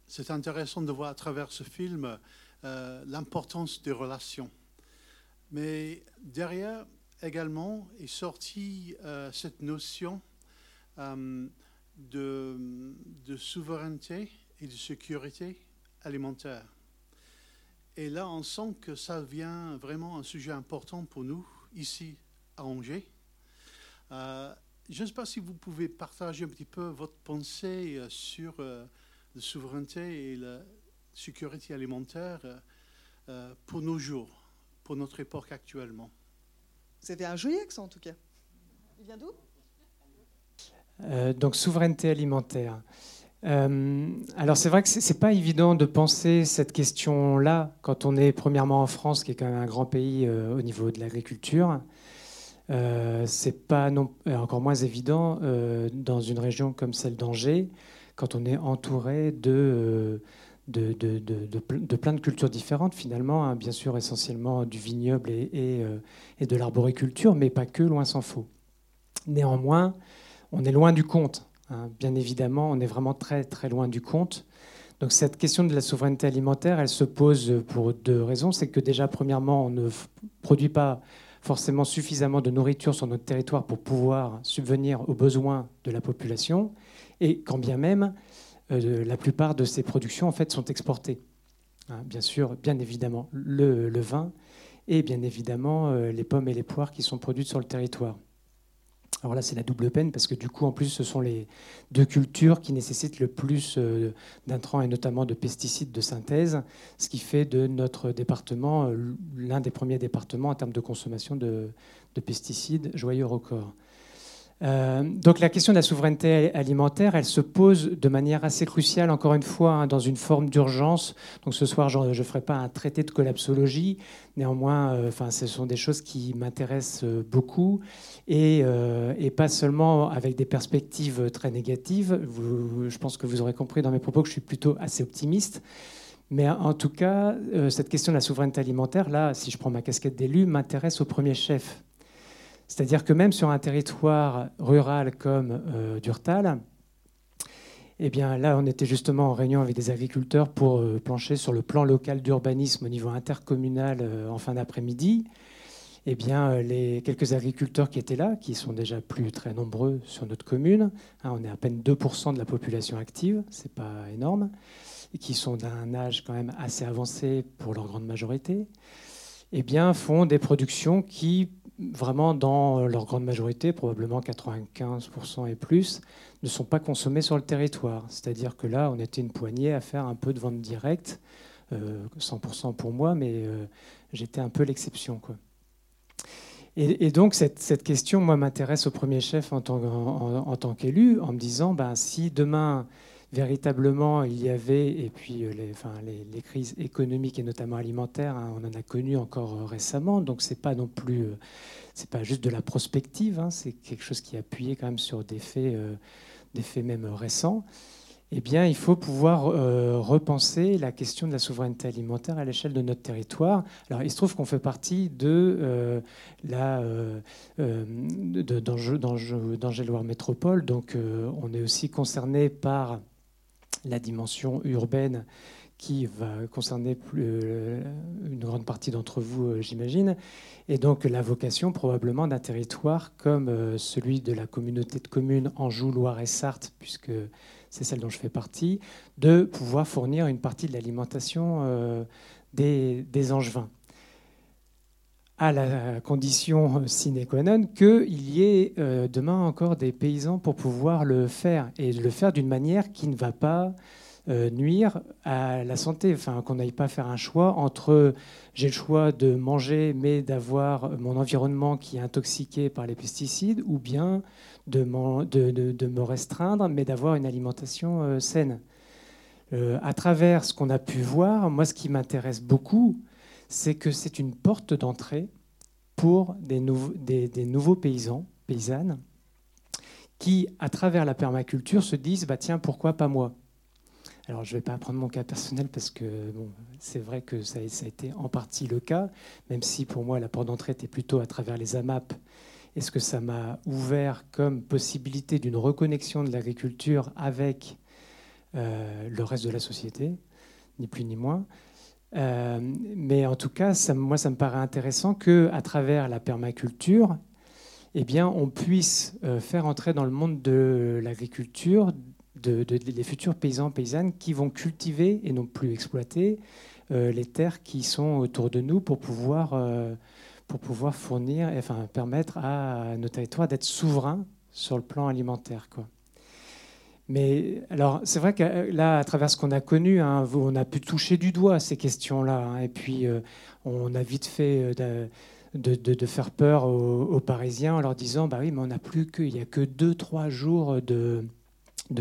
C'est intéressant de voir à travers ce film euh, l'importance des relations. Mais derrière également est sortie euh, cette notion euh, de, de, souveraineté et de sécurité alimentaire. Et là, on sent que ça devient vraiment un sujet important pour nous ici à Angers. je ne sais pas si vous pouvez partager un petit peu votre pensée sur la souveraineté et la sécurité alimentaire pour nos jours pour notre époque actuellement. Vous avez un joli accent en tout cas. Il vient d'où? Euh, Donc souveraineté alimentaire. Euh, alors c'est vrai que c'est pas évident de penser cette question-là quand on est premièrement en France, qui est quand même un grand pays euh, au niveau de l'agriculture. c'est pas non, encore moins évident dans une région comme celle d'Angers, quand on est entouré de de, de, de, plein de cultures différentes finalement, hein, bien sûr essentiellement du vignoble et, euh, et, de l'arboriculture, mais pas que, loin s'en faut. Néanmoins, on est loin du compte. Hein. Bien évidemment, on est vraiment très très loin du compte. Donc cette question de la souveraineté alimentaire, elle se pose pour deux raisons. C'est que déjà, premièrement, on ne produit pas forcément suffisamment de nourriture sur notre territoire pour pouvoir subvenir aux besoins de la population. Et quand bien même, la plupart de ces productions en fait sont exportées. Hein, bien sûr, bien évidemment le, vin et bien évidemment euh, les pommes et les poires qui sont produites sur le territoire. Alors là, c'est la double peine parce que du coup, en plus, ce sont les deux cultures qui nécessitent le plus euh, d'intrants et notamment de pesticides de synthèse, ce qui fait de notre département l'un des premiers départements en termes de consommation de pesticides joyeux record. Euh, donc la question de la souveraineté alimentaire, elle se pose de manière assez cruciale, encore une fois, hein, dans une forme d'urgence. Donc ce soir, je ne ferai pas un traité de collapsologie. Néanmoins, euh, ce sont des choses qui m'intéressent euh, beaucoup et, et, pas seulement avec des perspectives très négatives. je pense que vous aurez compris dans mes propos que je suis plutôt assez optimiste. Mais en tout cas, cette question de la souveraineté alimentaire, là, si je prends ma casquette d'élu, m'intéresse au premier chef. C'est-à-dire que même sur un territoire rural comme euh, Durtal, eh bien, là, on était justement en réunion avec des agriculteurs pour euh, plancher sur le plan local d'urbanisme au niveau intercommunal euh, en fin d'après-midi. Eh bien, les quelques agriculteurs qui étaient là, qui sont déjà plus très nombreux sur notre commune, hein, on est à peine 2% de la population active, c'est pas énorme, et qui sont d'un âge quand même assez avancé pour leur grande majorité, eh bien, font des productions qui vraiment, dans leur grande majorité, probablement 95% et plus, ne sont pas consommés sur le territoire. C'est-à-dire que là, on était une poignée à faire un peu de vente directe, 100% euh, pour moi, mais euh, j'étais un peu l'exception. Et, donc, cette, question, moi, m'intéresse au premier chef en tant, qu'élu, en me disant, ben, si demain, véritablement il y avait, et puis euh, les, crises économiques et notamment alimentaires, hein, on en a connu encore euh, récemment, donc c'est pas non plus, euh, c'est pas juste de la prospective, hein, c'est quelque chose qui est appuyé quand même sur des faits, des faits même récents. Eh bien, il faut pouvoir repenser la question de la souveraineté alimentaire à l'échelle de notre territoire. Alors, il se trouve qu'on fait partie de la d'Angers-Loire Métropole, donc on est aussi concerné par la dimension urbaine qui va concerner euh, une grande partie d'entre vous, euh, j'imagine, et donc la vocation probablement d'un territoire comme euh, celui de la communauté de communes Anjou, Loire et Sarthe, puisque c'est celle dont je fais partie, de pouvoir fournir une partie de l'alimentation des, des Angevins à la condition sine qua non qu'il y ait euh, demain encore des paysans pour pouvoir le faire, et le faire d'une manière qui ne va pas euh, nuire à la santé, enfin qu'on n'aille pas faire un choix entre j'ai le choix de manger mais d'avoir mon environnement qui est intoxiqué par les pesticides, ou bien de, me restreindre mais d'avoir une alimentation euh, saine. à travers ce qu'on a pu voir, moi ce qui m'intéresse beaucoup, c'est que c'est une porte d'entrée pour des, nouveaux paysans, paysannes, qui, à travers la permaculture, se disent bah, tiens, pourquoi pas moi? Alors, je ne vais pas prendre mon cas personnel parce que bon, c'est vrai que ça, a été en partie le cas, même si pour moi la porte d'entrée était plutôt à travers les AMAP et ce que ça m'a ouvert comme possibilité d'une reconnexion de l'agriculture avec euh, le reste de la société, ni plus ni moins. Euh, mais en tout cas, moi, ça me paraît intéressant que, à travers la permaculture, eh bien, on puisse euh, faire entrer dans le monde de l'agriculture de, des futurs paysans paysannes qui vont cultiver et non plus exploiter les terres qui sont autour de nous pour pouvoir pour pouvoir fournir, enfin permettre à nos territoires d'être souverains sur le plan alimentaire. Quoi. Mais alors, c'est vrai que euh, là, à travers ce qu'on a connu, hein, on a pu toucher du doigt ces questions-là. Hein, et puis, euh, on a vite fait euh, de, faire peur aux, Parisiens en leur disant bah oui, mais on n'a plus que, il n'y a que 2-3 jours de,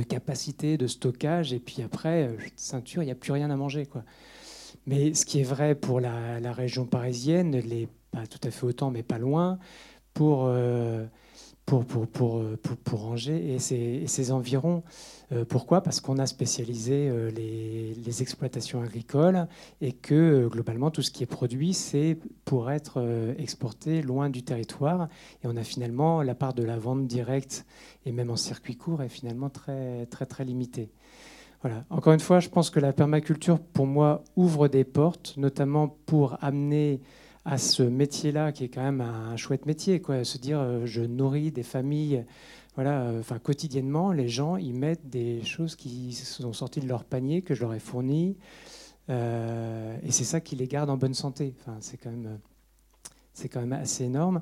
capacité de stockage. Et puis après, ceinture, il n'y a plus rien à manger. Quoi. Mais ce qui est vrai pour la, région parisienne, les pas tout à fait autant, mais pas loin, pour, pour, pour, pour, pour, pour Angers et ses, environs. Euh, pourquoi? Parce qu'on a spécialisé euh, les, les, exploitations agricoles et que globalement tout ce qui est produit, c'est pour être exporté loin du territoire. Et on a finalement la part de la vente directe et même en circuit court est finalement très très très limitée. Voilà. Encore une fois, je pense que la permaculture, pour moi, ouvre des portes, notamment pour amener à ce métier-là, qui est quand même un chouette métier, quoi. Se dire, euh, je nourris des familles, voilà, euh, enfin quotidiennement, les gens ils mettent des choses qui sont sorties de leur panier que je leur ai fourni, euh, et c'est ça qui les garde en bonne santé. Enfin, c'est quand même, c'est quand même assez énorme.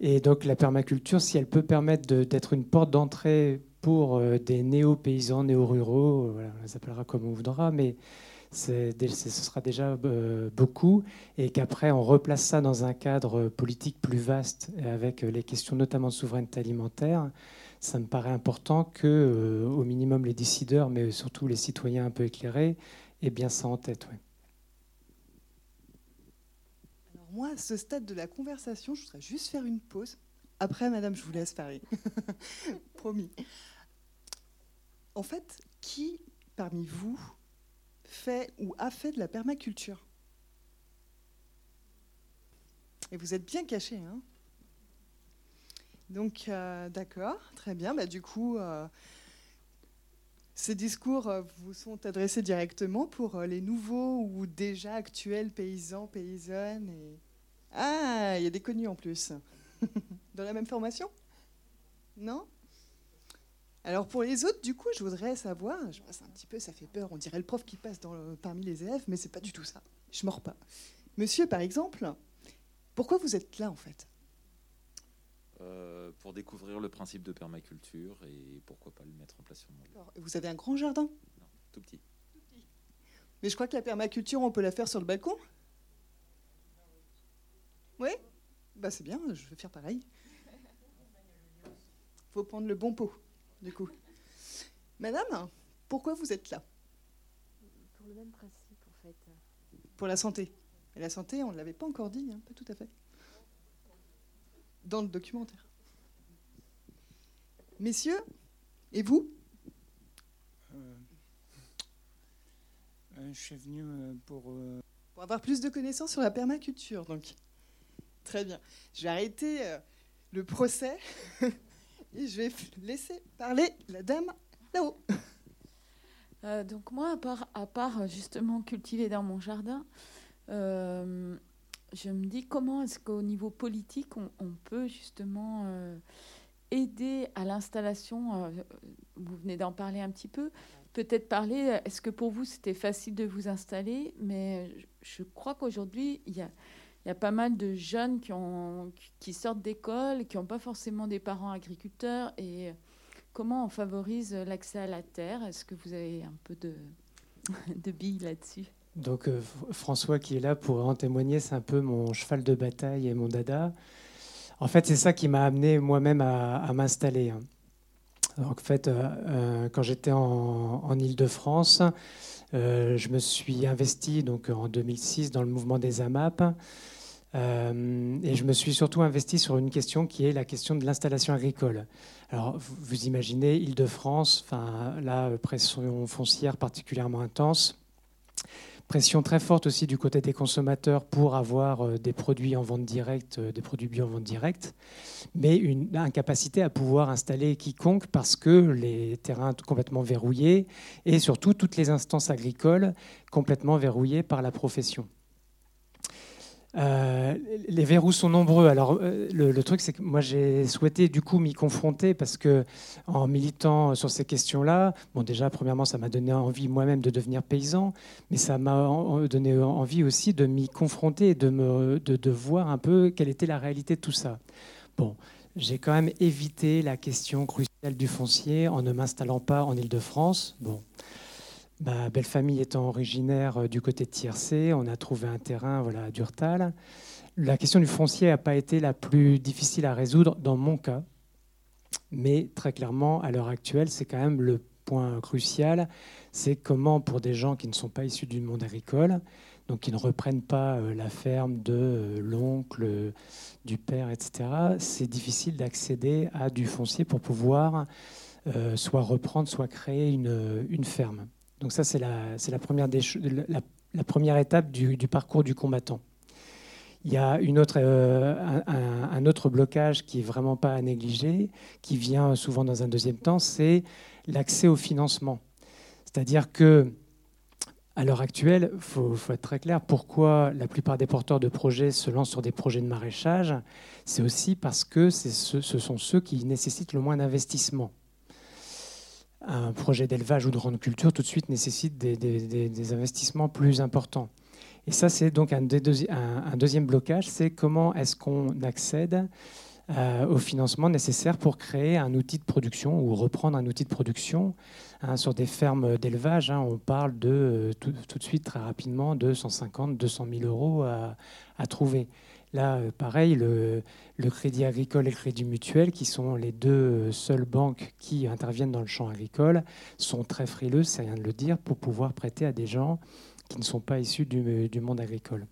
Et donc la permaculture, si elle peut permettre d'être une porte d'entrée pour des néo-paysans, néo-ruraux, voilà, on les appellera comme on voudra, mais ce sera déjà euh, beaucoup, et qu'après on replace ça dans un cadre politique plus vaste, avec les questions notamment de souveraineté alimentaire, ça me paraît important que, euh, au minimum, les décideurs, mais surtout les citoyens un peu éclairés, aient bien ça en tête. Alors moi, à ce stade de la conversation, je voudrais juste faire une pause. Après, madame, je vous laisse parler. Promis. En fait, qui parmi vous fait ou a fait de la permaculture. Et vous êtes bien caché. Hein Donc, euh, d'accord, très bien. Bah, du coup, euh, ces discours euh, vous sont adressés directement pour les nouveaux ou déjà actuels paysans, paysannes. Ah, il y a des connus en plus. Dans la même formation? Non? Alors pour les autres, du coup, je voudrais savoir, je passe un petit peu, ça fait peur, on dirait le prof qui passe dans, parmi les élèves, mais c'est pas du tout ça. Je mords pas. Monsieur, par exemple, pourquoi vous êtes là en fait? Euh, Pour découvrir le principe de permaculture et pourquoi pas le mettre en place sur mon Vous avez un grand jardin? Non, tout petit. Mais je crois que la permaculture, on peut la faire sur le balcon? Oui? Bah c'est bien, je vais faire pareil. Faut prendre le bon pot du coup. Madame, pourquoi vous êtes là? Pour le même principe, en fait. Pour la santé. Et la santé, on ne l'avait pas encore dit, hein, pas tout à fait. Dans le documentaire. Messieurs, et vous? Euh, euh, Je suis venu euh, pour... Pour avoir plus de connaissances sur la permaculture, donc. Très bien. Je vais arrêter le procès. Je vais laisser parler la dame là-haut. Euh, donc moi, à part, part, justement cultiver dans mon jardin, euh, je me dis comment est-ce qu'au niveau politique, on, peut justement euh, aider à l'installation. vous venez d'en parler un petit peu. Peut-être parler, est-ce que pour vous c'était facile de vous installer Mais je crois qu'aujourd'hui, il y a y a pas mal de jeunes qui, sortent d'école, qui n'ont pas forcément des parents agriculteurs. Et comment on favorise l'accès à la terre? Est-ce que vous avez un peu de, de billes là-dessus? Donc euh, François qui est là pour en témoigner, c'est un peu mon cheval de bataille et mon dada. En fait, c'est ça qui m'a amené moi-même à, m'installer. Hein. En fait, euh, euh, quand j'étais en, en Ile-de-France, je me suis investi donc, en 2006 dans le mouvement des AMAP. Euh, et je me suis surtout investi sur une question qui est la question de l'installation agricole. Alors, vous, imaginez, Île-de-France, là, pression foncière particulièrement intense. pression très forte aussi du côté des consommateurs pour avoir euh, des produits en vente directe, euh, des produits bio en vente directe, mais une incapacité à pouvoir installer quiconque parce que les terrains complètement verrouillés et surtout toutes les instances agricoles complètement verrouillées par la profession. Euh, les verrous sont nombreux. Alors, euh, le, truc, c'est que moi, j'ai souhaité du coup m'y confronter parce que, en militant sur ces questions-là, bon, déjà, premièrement, ça m'a donné envie moi-même de devenir paysan, mais ça m'a donné envie aussi de m'y confronter et de, me, de, de, voir un peu quelle était la réalité de tout ça. Bon, j'ai quand même évité la question cruciale du foncier en ne m'installant pas en Ile-de-France. Bon. Ma belle famille étant originaire euh, du côté de Tiercé, on a trouvé un terrain voilà, à Durtal. La question du foncier n'a pas été la plus difficile à résoudre dans mon cas, mais très clairement, à l'heure actuelle, c'est quand même le point crucial, c'est comment pour des gens qui ne sont pas issus du monde agricole, donc qui ne reprennent pas euh, la ferme de euh, l'oncle, du père, etc., c'est difficile d'accéder à du foncier pour pouvoir soit reprendre, soit créer une ferme. Donc ça, c'est la, première étape du, parcours du combattant. Il y a euh, un, autre blocage qui est vraiment pas à négliger, qui vient souvent dans un deuxième temps, c'est l'accès au financement. C'est-à-dire que à l'heure actuelle, il faut, faut, être très clair, pourquoi la plupart des porteurs de projets se lancent sur des projets de maraîchage, c'est aussi parce que ce, ce sont ceux qui nécessitent le moins d'investissement un projet d'élevage ou de grande culture tout de suite nécessite des, investissements plus importants. Et ça, c'est donc un, deuxième blocage, c'est comment est-ce qu'on accède euh, au financement nécessaire pour créer un outil de production ou reprendre un outil de production hein, sur des fermes d'élevage. Hein. on parle de euh, tout, de suite très rapidement de 150, 200 000 euros à trouver. Là, euh, pareil, le, Crédit Agricole et le Crédit Mutuel, qui sont les deux euh, seules banques qui interviennent dans le champ agricole, sont très frileux, c'est rien de le dire, pour pouvoir prêter à des gens qui ne sont pas issus du, du monde agricole.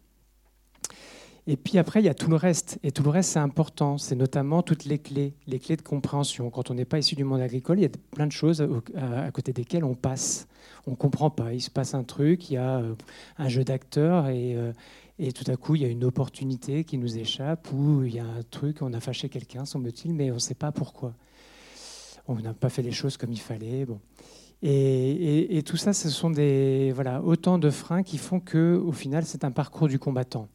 Et puis après, il y a tout le reste. Et tout le reste, c'est important. C'est notamment toutes les clés, les clés de compréhension. Quand on n'est pas issu du monde agricole, il y a plein de choses à côté desquelles on passe. On ne comprend pas. Il se passe un truc, il y a euh, un jeu d'acteurs et, et tout à coup, il y a une opportunité qui nous échappe ou il y a un truc, on a fâché quelqu'un, semble-t-il, mais on ne sait pas pourquoi. On n'a pas fait les choses comme il fallait. Bon. Et, tout ça, ce sont des, voilà, autant de freins qui font que, au final, c'est un parcours du combattant.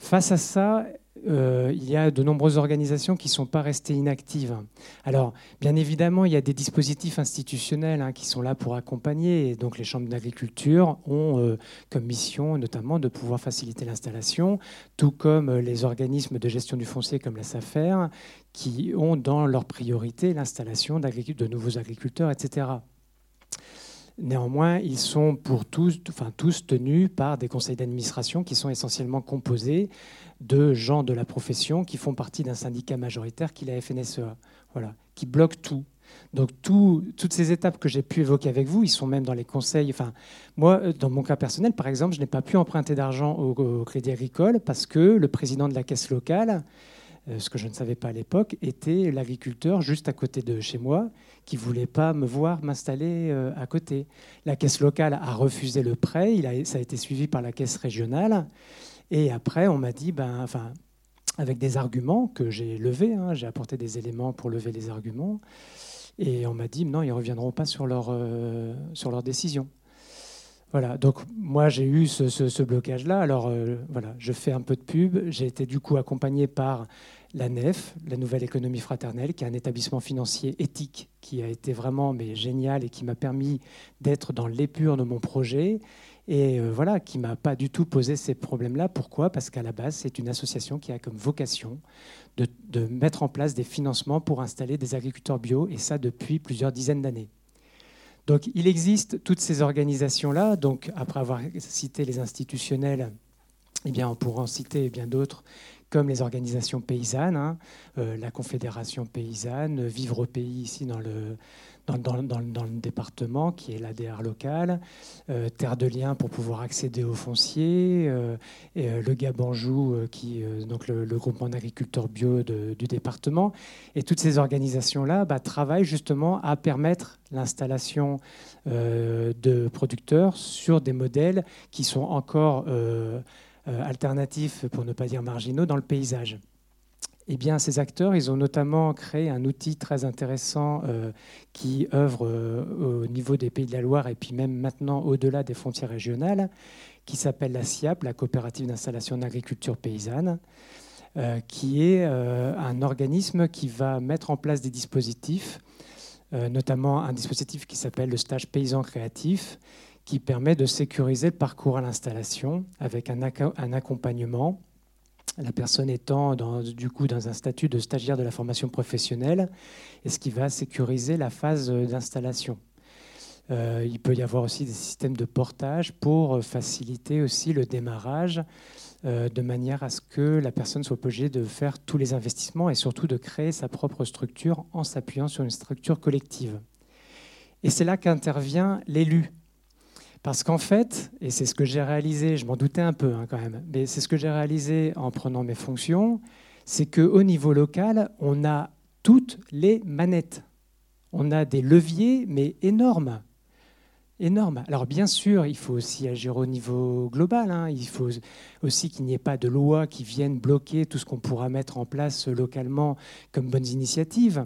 Face à ça, euh, il y a de nombreuses organisations qui ne sont pas restées inactives. Alors, bien évidemment, il y a des dispositifs institutionnels hein, qui sont là pour accompagner. Et donc, les chambres d'agriculture ont euh, comme mission notamment de pouvoir faciliter l'installation, tout comme euh, les organismes de gestion du foncier comme la SAFER, qui ont dans leur priorité l'installation de nouveaux agriculteurs, etc. Néanmoins, ils sont pour tous, enfin, tous tenus par des conseils d'administration qui sont essentiellement composés de gens de la profession qui font partie d'un syndicat majoritaire qui est la FNSEA, voilà, qui bloque tout. Donc toutes ces étapes que j'ai pu évoquer avec vous, ils sont même dans les conseils. Enfin, moi, dans mon cas personnel, par exemple, je n'ai pas pu emprunter d'argent au, Crédit Agricole parce que le président de la caisse locale, euh, ce que je ne savais pas à l'époque, était l'agriculteur juste à côté de chez moi qui voulait pas me voir m'installer euh, à côté. La caisse locale a refusé le prêt, ça a été suivi par la caisse régionale. Et après, on m'a dit, ben, enfin, avec des arguments que j'ai levés, hein, j'ai apporté des éléments pour lever les arguments, et on m'a dit, non, ils ne reviendront pas sur leur, euh, sur leur décision. Voilà, donc moi j'ai eu ce, blocage-là. Alors euh, voilà, je fais un peu de pub. J'ai été du coup accompagné par la NEF, la Nouvelle Économie Fraternelle, qui est un établissement financier éthique qui a été vraiment mais, génial et qui m'a permis d'être dans l'épure de mon projet et euh, voilà, qui m'a pas du tout posé ces problèmes-là. Pourquoi? Parce qu'à la base, c'est une association qui a comme vocation de, mettre en place des financements pour installer des agriculteurs bio, et ça depuis plusieurs dizaines d'années. Donc il existe toutes ces organisations-là. Donc après avoir cité les institutionnels, eh bien, on pourra en citer bien d'autres comme les organisations paysannes, hein, euh, la Confédération paysanne, Vivre au pays ici dans le, dans, le département, qui est l'ADR local, euh, Terre de Liens pour pouvoir accéder aux fonciers, euh, et, le Gabanjou, qui, donc le, groupement d'agriculteurs bio du département. Et toutes ces organisations-là bah, travaillent justement à permettre l'installation de producteurs sur des modèles qui sont encore euh, alternatifs, pour ne pas dire marginaux, dans le paysage. Eh bien, ces acteurs, ils ont notamment créé un outil très intéressant euh, qui œuvre euh, au niveau des Pays de la Loire et puis même maintenant au-delà des frontières régionales, qui s'appelle la SIAP, la coopérative d'installation d'agriculture paysanne, qui est un organisme qui va mettre en place des dispositifs, notamment un dispositif qui s'appelle le stage paysan créatif, qui permet de sécuriser le parcours à l'installation avec un, accompagnement. La personne étant dans, du coup dans un statut de stagiaire de la formation professionnelle, et ce qui va sécuriser la phase d'installation. Euh, il peut y avoir aussi des systèmes de portage pour faciliter aussi le démarrage, euh, de manière à ce que la personne soit obligée de faire tous les investissements et surtout de créer sa propre structure en s'appuyant sur une structure collective. Et c'est là qu'intervient l'élu parce qu'en fait, et c'est ce que j'ai réalisé, je m'en doutais un peu hein, quand même, mais c'est ce que j'ai réalisé en prenant mes fonctions, c'est qu'au niveau local, on a toutes les manettes. On a des leviers, mais énormes. Énormes. Alors bien sûr, il faut aussi agir au niveau global. Hein. Il faut aussi qu'il n'y ait pas de loi qui vienne bloquer tout ce qu'on pourra mettre en place localement comme bonnes initiatives.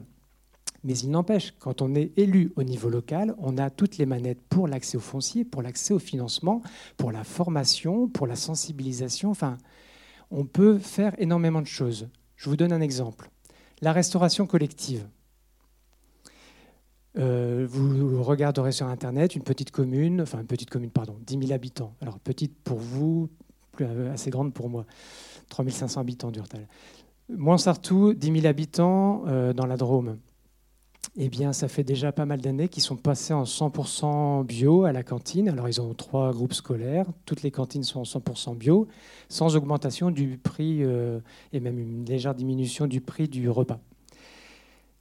Mais il n'empêche, quand on est élu au niveau local, on a toutes les manettes pour l'accès au foncier, pour l'accès au financement, pour la formation, pour la sensibilisation. Enfin, on peut faire énormément de choses. Je vous donne un exemple. La restauration collective. Euh, vous regarderez sur Internet une petite commune, enfin une petite commune, pardon, 10 000 habitants. Alors petite pour vous, assez grande pour moi. 3500 habitants d'Urtal. Montsartou, 10 000 habitants euh, dans la Drôme eh bien, ça fait déjà pas mal d'années qu'ils sont passés en 100% bio à la cantine. Alors, ils ont trois groupes scolaires. Toutes les cantines sont en 100% bio, sans augmentation du prix euh, et même une légère diminution du prix du repas.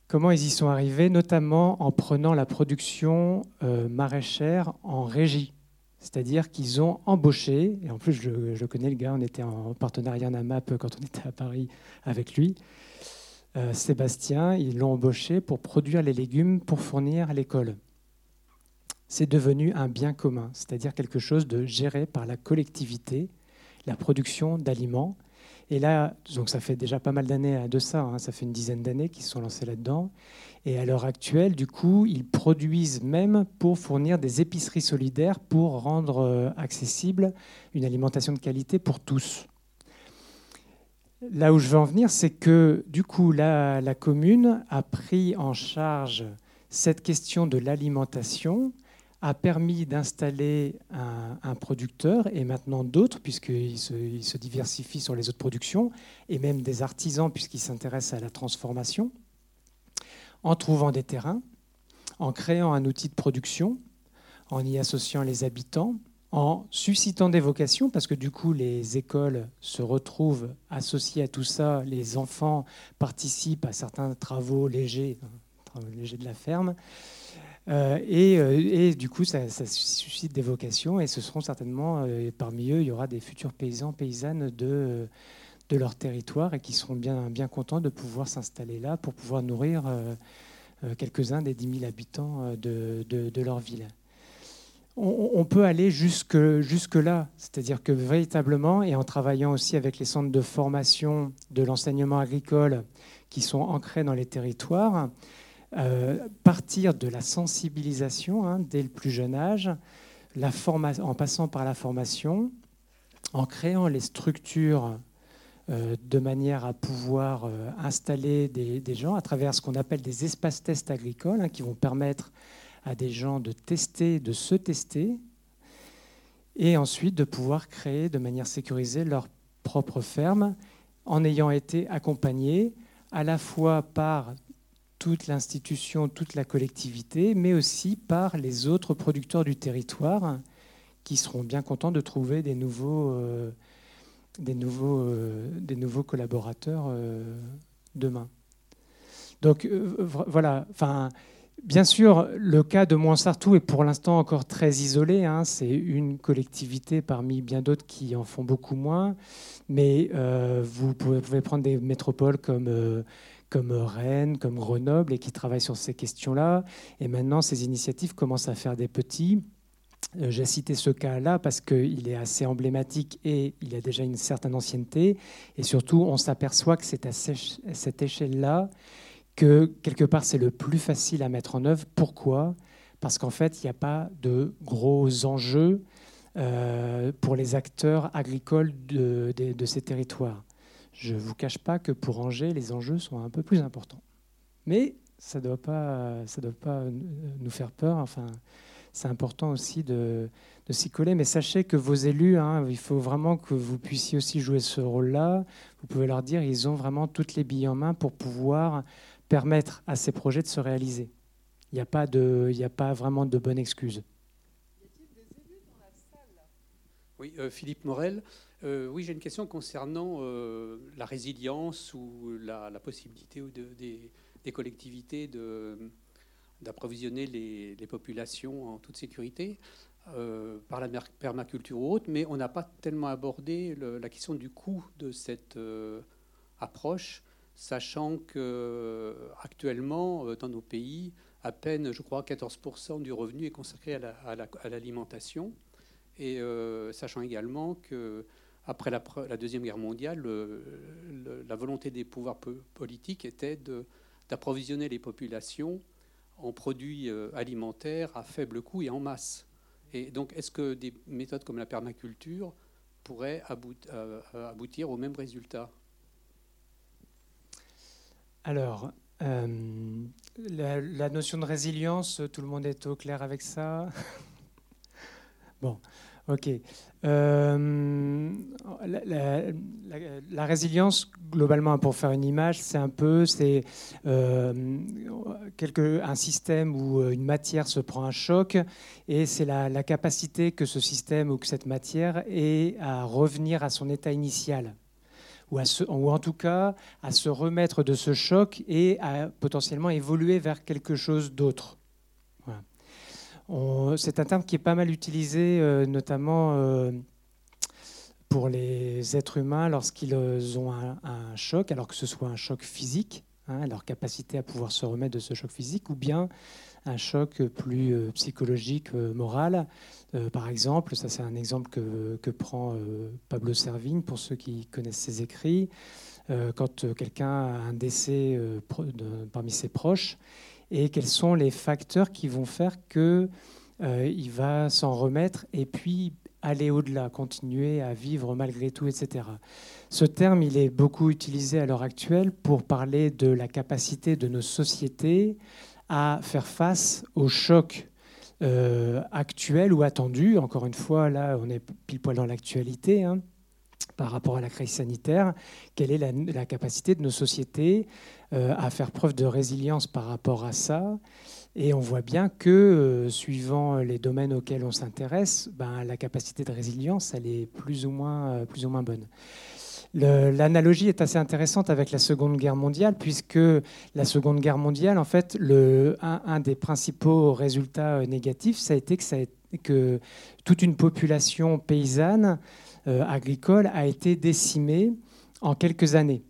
Comment ils y sont arrivés? Notamment en prenant la production euh, maraîchère en régie. C'est-à-dire qu'ils ont embauché, et en plus je, je, connais le gars, on était en partenariat NAMAP quand on était à Paris avec lui, euh, Sébastien, ils l'ont embauché pour produire les légumes pour fournir à l'école. C'est devenu un bien commun, c'est-à-dire quelque chose de géré par la collectivité, la production d'aliments. Et là, donc ça fait déjà pas mal d'années de ça, hein, ça fait une dizaine d'années qu'ils sont lancés là-dedans. Et à l'heure actuelle, du coup, ils produisent même pour fournir des épiceries solidaires pour rendre euh, accessible une alimentation de qualité pour tous. Là où je veux en venir, c'est que du coup, la, commune a pris en charge cette question de l'alimentation, a permis d'installer un, producteur et maintenant d'autres, puisqu'il se, il se sur les autres productions, et même des artisans, puisqu'ils s'intéressent à la transformation, en trouvant des terrains, en créant un outil de production, en y associant les habitants, en suscitant des vocations, parce que du coup, les écoles se retrouvent associées à tout ça, les enfants participent à certains travaux légers, hein, légers de la ferme, euh, euh, et, du coup, ça, suscite des vocations, et ce seront certainement, euh, parmi eux, il y aura des futurs paysans, paysannes de, leur territoire, et qui seront bien, bien contents de pouvoir s'installer là pour pouvoir nourrir quelques-uns des 10 000 habitants de leur ville on, peut aller jusque, jusque là. C'est-à-dire que véritablement, et en travaillant aussi avec les centres de formation de l'enseignement agricole qui sont ancrés dans les territoires, euh, partir de la sensibilisation hein, dès le plus jeune âge, la en passant par la formation, en créant les structures euh, de manière à pouvoir euh, installer des, gens à travers ce qu'on appelle des espaces tests agricoles hein, qui vont permettre à des gens de tester, de se tester, et ensuite de pouvoir créer de manière sécurisée leur propre ferme en ayant été accompagnés à la fois par toute l'institution, toute la collectivité, mais aussi par les autres producteurs du territoire qui seront bien contents de trouver des nouveaux, euh, des, nouveaux, euh, des nouveaux collaborateurs demain. Donc voilà, enfin, bien sûr, le cas de Montsartou est pour l'instant encore très isolé. Hein. C'est une collectivité parmi bien d'autres qui en font beaucoup moins. Mais vous pouvez, prendre des métropoles comme comme Rennes, comme Grenoble, et qui travaillent sur ces questions-là. Et maintenant, ces initiatives commencent à faire des petits. Euh, j'ai cité ce cas-là parce qu'il est assez emblématique et il a déjà une certaine ancienneté. Et surtout, on s'aperçoit que c'est à cette échelle-là que, quelque part, c'est le plus facile à mettre en œuvre. Pourquoi? Parce qu'en fait, il n'y a pas de gros enjeux euh, pour les acteurs agricoles de, de ces territoires. Je ne vous cache pas que pour Angers, les enjeux sont un peu plus importants. Mais ça ne doit, pas, doit pas nous faire peur. Enfin, c'est important aussi de, s'y coller. Mais sachez que vos élus, hein, il faut vraiment que vous puissiez aussi jouer ce rôle-là. Vous pouvez leur dire ils ont vraiment toutes les billes en main pour pouvoir permettre à ces projets de se réaliser. Il n'y a, pas de, a pas vraiment de bonne excuse. Oui, euh, Philippe Morel. Euh, oui, j'ai une question concernant euh, la résilience ou la, possibilité des, collectivités d'approvisionner les, populations en toute sécurité par la permaculture ou autre, mais on n'a pas tellement abordé la question du coût de cette approche, sachant que actuellement dans nos pays, à peine, je crois, 14% du revenu est consacré à l'alimentation, et sachant également que après la, Deuxième Guerre mondiale, la volonté des pouvoirs politiques était d'approvisionner les populations en produits euh, alimentaires à faible coût et en masse. Et donc, est-ce que des méthodes comme la permaculture pourraient euh, aboutir au même résultat? Alors, euh, la, notion de résilience, tout le monde est au clair avec ça Bon, ok. Euh, la, résilience, globalement, pour faire une image, c'est un peu c'est euh, un système où une matière se prend un choc et c'est la, capacité que ce système ou que cette matière ait à revenir à son état initial. Ou, en tout cas à se remettre de ce choc et à potentiellement évoluer vers quelque chose d'autre. C'est un terme qui est pas mal utilisé, euh, notamment euh, pour les êtres humains lorsqu'ils ont un, choc, alors que ce soit un choc physique, hein, leur capacité à pouvoir se remettre de ce choc physique, ou bien un choc plus euh, psychologique, moral. par exemple, ça c'est un exemple que, que prend Pablo Servigne pour ceux qui connaissent ses écrits. quand quelqu'un a un décès parmi ses proches, et quels sont les facteurs qui vont faire qu'il euh, va s'en remettre et puis aller au-delà, continuer à vivre malgré tout, etc. Ce terme, il est beaucoup utilisé à l'heure actuelle pour parler de la capacité de nos sociétés à faire face aux chocs euh, actuels ou attendus. Encore une fois, là, on est pile poil dans l'actualité. Hein, par rapport à la crise sanitaire, quelle est la capacité de nos sociétés euh, à faire preuve de résilience par rapport à ça? Et on voit bien que, euh, suivant les domaines auxquels on s'intéresse, ben, la capacité de résilience, elle est plus ou moins, plus ou moins bonne. L'analogie est assez intéressante avec la Seconde Guerre mondiale, puisque la Seconde Guerre mondiale, en fait, le, un, des principaux résultats négatifs, ça a été que, toute une population paysanne agricole a été décimée en quelques années.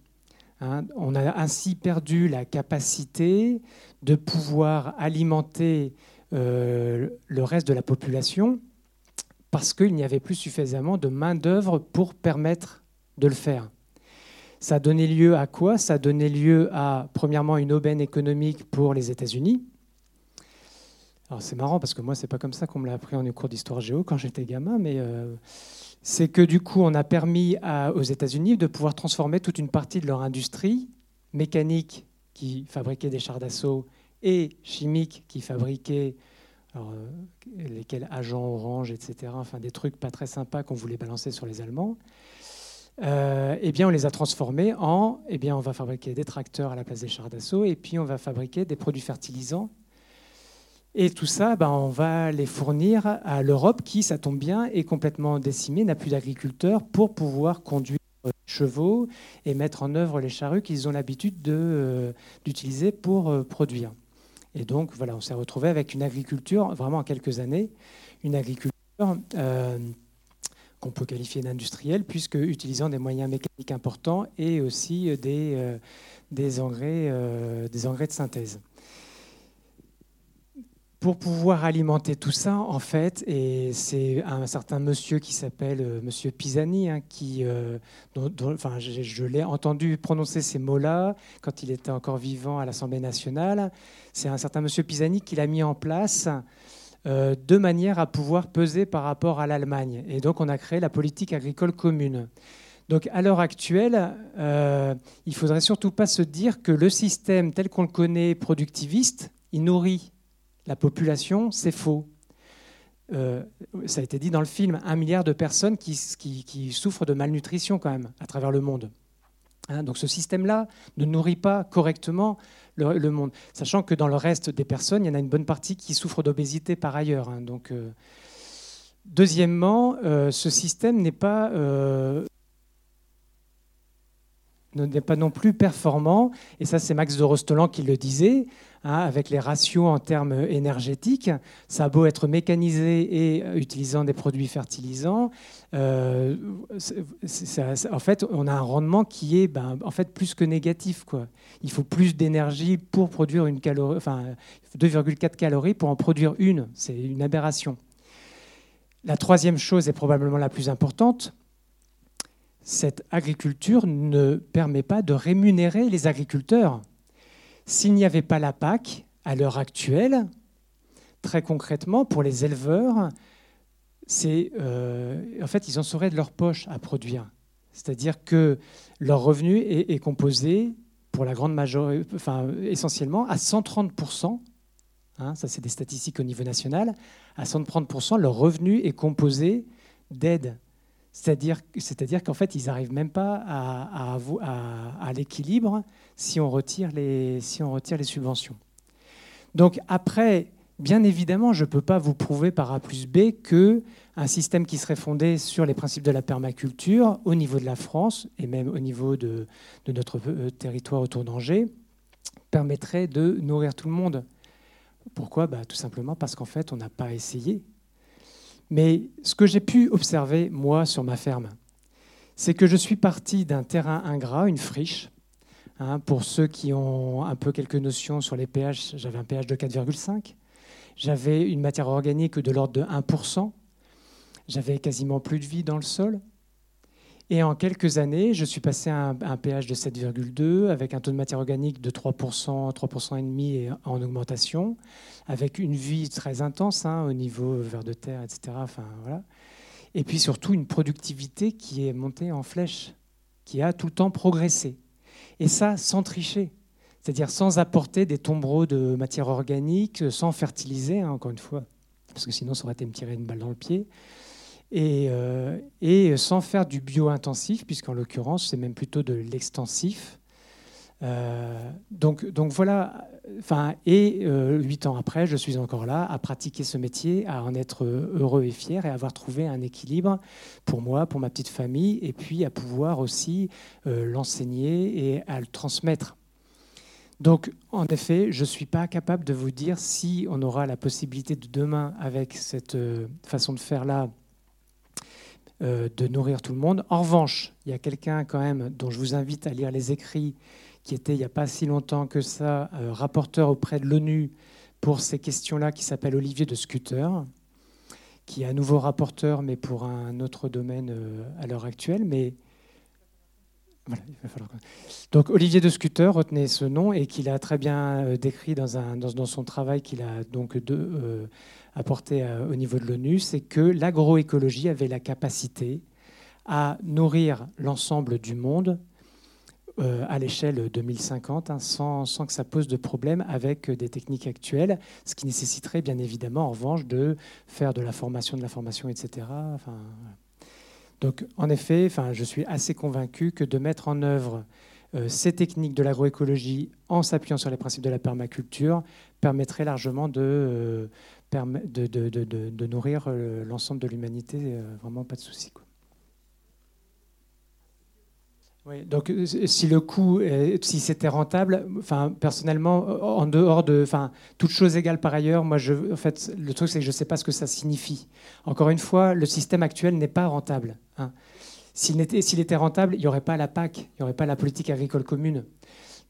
Hein, on a ainsi perdu la capacité de pouvoir alimenter euh, le reste de la population parce qu'il n'y avait plus suffisamment de main-d'œuvre pour permettre de le faire. Ça a donné lieu à quoi? Ça a donné lieu à, premièrement, une aubaine économique pour les États-Unis. Alors c'est marrant parce que moi, c'est pas comme ça qu'on me l'a appris en cours d'histoire géo quand j'étais gamin, mais euh, c'est que du coup, on a permis aux États-Unis de pouvoir transformer toute une partie de leur industrie mécanique qui fabriquait des chars d'assaut et chimique qui fabriquait euh, lesquels agents orange, etc. Enfin, des trucs pas très sympas qu'on voulait balancer sur les Allemands. Euh, eh bien, on les a transformés en, eh bien, on va fabriquer des tracteurs à la place des chars d'assaut, et puis on va fabriquer des produits fertilisants Et tout ça, ben, on va les fournir à l'Europe qui, ça tombe bien, est complètement décimée, n'a plus d'agriculteurs pour pouvoir conduire les chevaux et mettre en œuvre les charrues qu'ils ont l'habitude euh, d'utiliser pour euh, produire. Et donc, voilà, on s'est retrouvé avec une agriculture, vraiment en quelques années, une agriculture qu'on peut qualifier d'industrielle, puisque utilisant des moyens mécaniques importants et aussi des, des, engrais, des engrais de synthèse pour pouvoir alimenter tout ça, en fait, et c'est un certain monsieur qui s'appelle euh, Monsieur Pisani, hein, qui, euh, enfin, je, l'ai entendu prononcer ces mots-là quand il était encore vivant à l'Assemblée nationale. C'est un certain Monsieur Pisani qui l'a mis en place euh, de manière à pouvoir peser par rapport à l'Allemagne. Et donc, on a créé la politique agricole commune. Donc, à l'heure actuelle, il faudrait surtout pas se dire que le système tel qu'on le connaît productiviste, il nourrit la population, c'est faux. Euh, ça a été dit dans le film, un milliard de personnes qui, qui, souffrent de malnutrition quand même à travers le monde. Hein, donc ce système-là ne nourrit pas correctement le, monde, sachant que dans le reste des personnes, il y en a une bonne partie qui souffrent d'obésité par ailleurs. Hein. donc, euh, deuxièmement, euh, ce système n'est pas n'est pas non plus performant, et ça c'est Max de Rostolan qui le disait, Hein, avec les ratios en termes énergétiques. Ça a beau être mécanisé et utilisant des produits fertilisants, euh, en fait, on a un rendement qui est ben, en fait plus que négatif. Il faut plus d'énergie pour produire une calorie, enfin 2,4 calories pour en produire une. C'est une aberration. La troisième chose est probablement la plus importante. Cette agriculture ne permet pas de rémunérer les agriculteurs. S'il n'y avait pas la PAC, à l'heure actuelle, très concrètement, pour les éleveurs, c'est, euh, en fait, ils en seraient de leur poche à produire. C'est-à-dire que leur revenu est, composé, pour la grande majorité, essentiellement, à 130%, hein, ça c'est des statistiques au niveau national, à 130%, leur revenu est composé d'aides. C'est-à-dire, qu'en fait, ils n'arrivent même pas à, l'équilibre si on retire les, subventions. Donc après, bien évidemment, je ne peux pas vous prouver par A plus B que un système qui serait fondé sur les principes de la permaculture au niveau de la France et même au niveau de, de notre euh, territoire autour d'Angers permettrait de nourrir tout le monde. Pourquoi? Bah, Tout simplement parce qu'en fait, on n'a pas essayé. Mais ce que j'ai pu observer, moi, sur ma ferme, c'est que je suis parti d'un terrain ingrat, une friche, Hein, pour ceux qui ont un peu quelques notions sur les pH, j'avais un pH de 4,5. J'avais une matière organique de l'ordre de 1%. J'avais quasiment plus de vie dans le sol. Et en quelques années, je suis passé à un, pH de 7,2 avec un taux de matière organique de 3%, 3% et demi en augmentation, avec une vie très intense hein, au niveau vers de terre, etc. Enfin, voilà. Et puis surtout une productivité qui est montée en flèche, qui a tout le temps progressé. Et ça, sans tricher. C'est-à-dire sans apporter des tombereaux de matière organique, sans fertiliser, hein, encore une fois, parce que sinon ça aurait été me tirer une balle dans le pied. Et, euh, et sans faire du bio-intensif, puisqu'en l'occurrence, c'est même plutôt de l'extensif. Euh, donc, donc voilà, enfin, et euh, huit ans après, je suis encore là à pratiquer ce métier, à en être heureux et fier et à avoir trouvé un équilibre pour moi, pour ma petite famille, et puis à pouvoir aussi l'enseigner et à le transmettre. Donc, en effet, je ne suis pas capable de vous dire si on aura la possibilité de demain, avec cette façon de faire là, de nourrir tout le monde. En revanche, il y a quelqu'un quand même dont je vous invite à lire les écrits qui était il n'y a pas si longtemps que ça euh, rapporteur auprès de l'ONU pour ces questions-là, qui s'appelle Olivier de Scuter, qui est à nouveau rapporteur, mais pour un autre domaine euh, à l'heure actuelle. Mais voilà, il va falloir... Donc Olivier de Scuter, retenez ce nom, et qu'il a très bien euh, décrit dans, un, dans, son travail qu'il a donc de, apporté au niveau de l'ONU, c'est que l'agroécologie avait la capacité à nourrir l'ensemble du monde euh, à l'échelle 2050 hein, sans, que ça pose de problème avec des techniques actuelles, ce qui nécessiterait bien évidemment en revanche de faire de la formation, de la formation, etc. donc en effet, enfin, je suis assez convaincu que de mettre en œuvre ces techniques de l'agroécologie, en s'appuyant sur les principes de la permaculture, permettraient largement de, de, nourrir l'ensemble de l'humanité. vraiment pas de souci. Oui, donc euh, si le coût, si c'était rentable, enfin personnellement, en dehors de, enfin toute chose égale par ailleurs, moi je, en fait, le truc c'est que je ne sais pas ce que ça signifie. Encore une fois, le système actuel n'est pas rentable. Hein. S'il était rentable, il n'y aurait pas la PAC, il n'y aurait pas la politique agricole commune.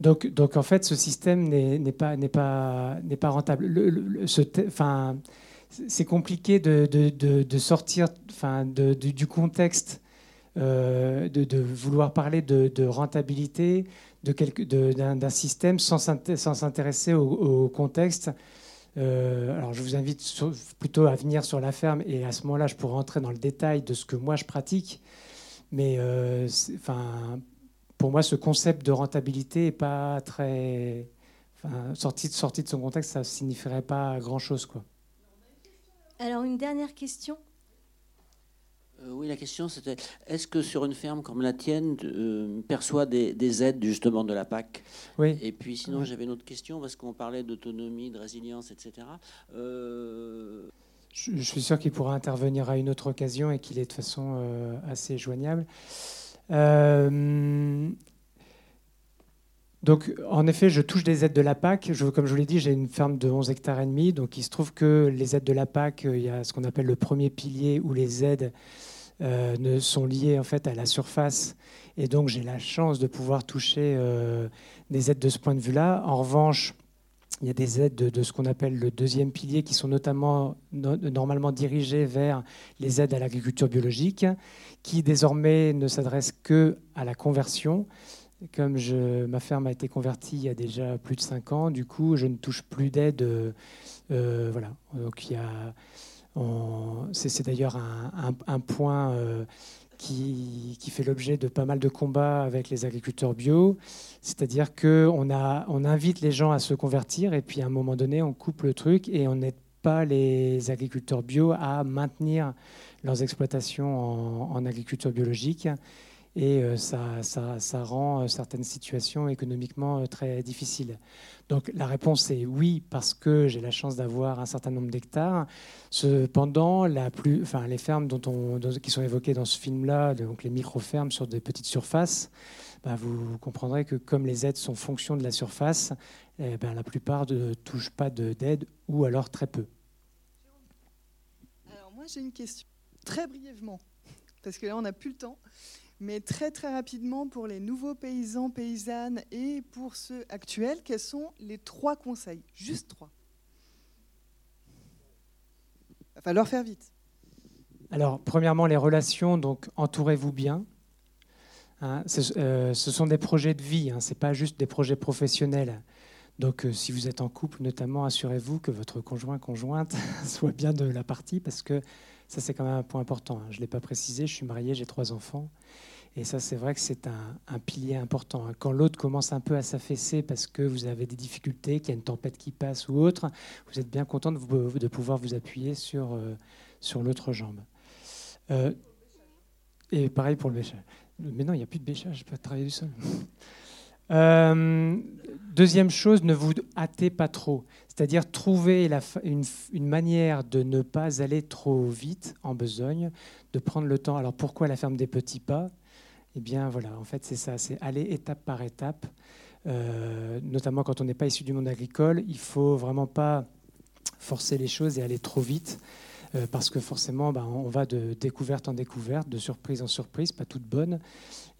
Donc, en fait, ce système n'est, pas, rentable. Le, enfin, c'est compliqué de, sortir, enfin, du contexte euh, de, vouloir parler de, rentabilité d'un système sans s'intéresser au, contexte. Euh, alors je vous invite plutôt à venir sur la ferme et à ce moment-là, je pourrais entrer dans le détail de ce que moi je pratique. Mais euh, enfin, pour moi, ce concept de rentabilité n'est pas très... sorti, sorti de son contexte, ça ne signifierait pas grand-chose. Alors une dernière question euh, oui, la question c'était est-ce que sur une ferme comme la tienne, tu euh, perçois des, aides justement de la PAC Oui. Et puis sinon, j'avais une autre question parce qu'on parlait d'autonomie, de résilience, etc. Euh, je, suis sûr qu'il pourra intervenir à une autre occasion et qu'il est de façon assez joignable. Donc, en effet, je touche des aides de la PAC. Je, comme je vous l'ai dit, j'ai une ferme de 11 hectares et demi. Donc, il se trouve que les aides de la PAC, il y a ce qu'on appelle le premier pilier où les aides euh, ne sont liées en fait à la surface. Et donc, j'ai la chance de pouvoir toucher euh, des aides de ce point de vue-là. En revanche, il y a des aides de, ce qu'on appelle le deuxième pilier qui sont notamment normalement dirigées vers les aides à l'agriculture biologique, qui désormais ne s'adressent que à la conversion. Comme ma ferme a été convertie il y a déjà plus de 5 ans, du coup, je ne touche plus d'aide. Euh, voilà. Donc, il y a, c'est, d'ailleurs un, point euh, qui, fait l'objet de pas mal de combats avec les agriculteurs bio. C'est-à-dire qu'on on invite les gens à se convertir et puis à un moment donné, on coupe le truc et on n'aide pas les agriculteurs bio à maintenir leurs exploitations en agriculture biologique et euh, ça, ça, ça, rend euh, certaines situations économiquement euh, très difficiles. Donc la réponse est oui, parce que j'ai la chance d'avoir un certain nombre d'hectares. Cependant, les fermes dont on, qui sont évoquées dans ce film-là, donc les micro-fermes sur des petites surfaces, bah, vous comprendrez que comme les aides sont fonction de la surface, eh ben, la plupart ne touchent pas d'aide ou alors très peu. Alors moi j'ai une question, très brièvement, parce que là on n'a plus le temps. Mais très très rapidement, pour les nouveaux paysans, paysannes et pour ceux actuels, quels sont les trois conseils? Juste trois. Il va falloir faire vite. Alors, premièrement, les relations, donc entourez-vous bien. Hein, euh, ce, sont des projets de vie, hein, ce n'est pas juste des projets professionnels. Donc, euh, si vous êtes en couple, notamment, assurez-vous que votre conjoint, conjointe soit bien de la partie, parce que ça, c'est quand même un point important. Hein. Je ne l'ai pas précisé, je suis marié, j'ai trois enfants. Et ça, c'est vrai que c'est un, pilier important. Quand l'autre commence un peu à s'affaisser parce que vous avez des difficultés, qu'il y a une tempête qui passe ou autre, vous êtes bien content de, pouvoir vous appuyer sur, euh, sur l'autre jambe. Euh, et pareil pour le bêchage. Mais non, il n'y a plus de bêchage, je peux travailler du sol. Euh, deuxième chose, ne vous hâtez pas trop. C'est-à-dire trouver une, manière de ne pas aller trop vite en besogne, de prendre le temps. Alors pourquoi la ferme des petits pas? Eh bien voilà, en fait c'est ça, c'est aller étape par étape. Euh, notamment quand on n'est pas issu du monde agricole, il faut vraiment pas forcer les choses et aller trop vite. Euh, parce que forcément, ben, on va de découverte en découverte, de surprise en surprise, pas toute bonne.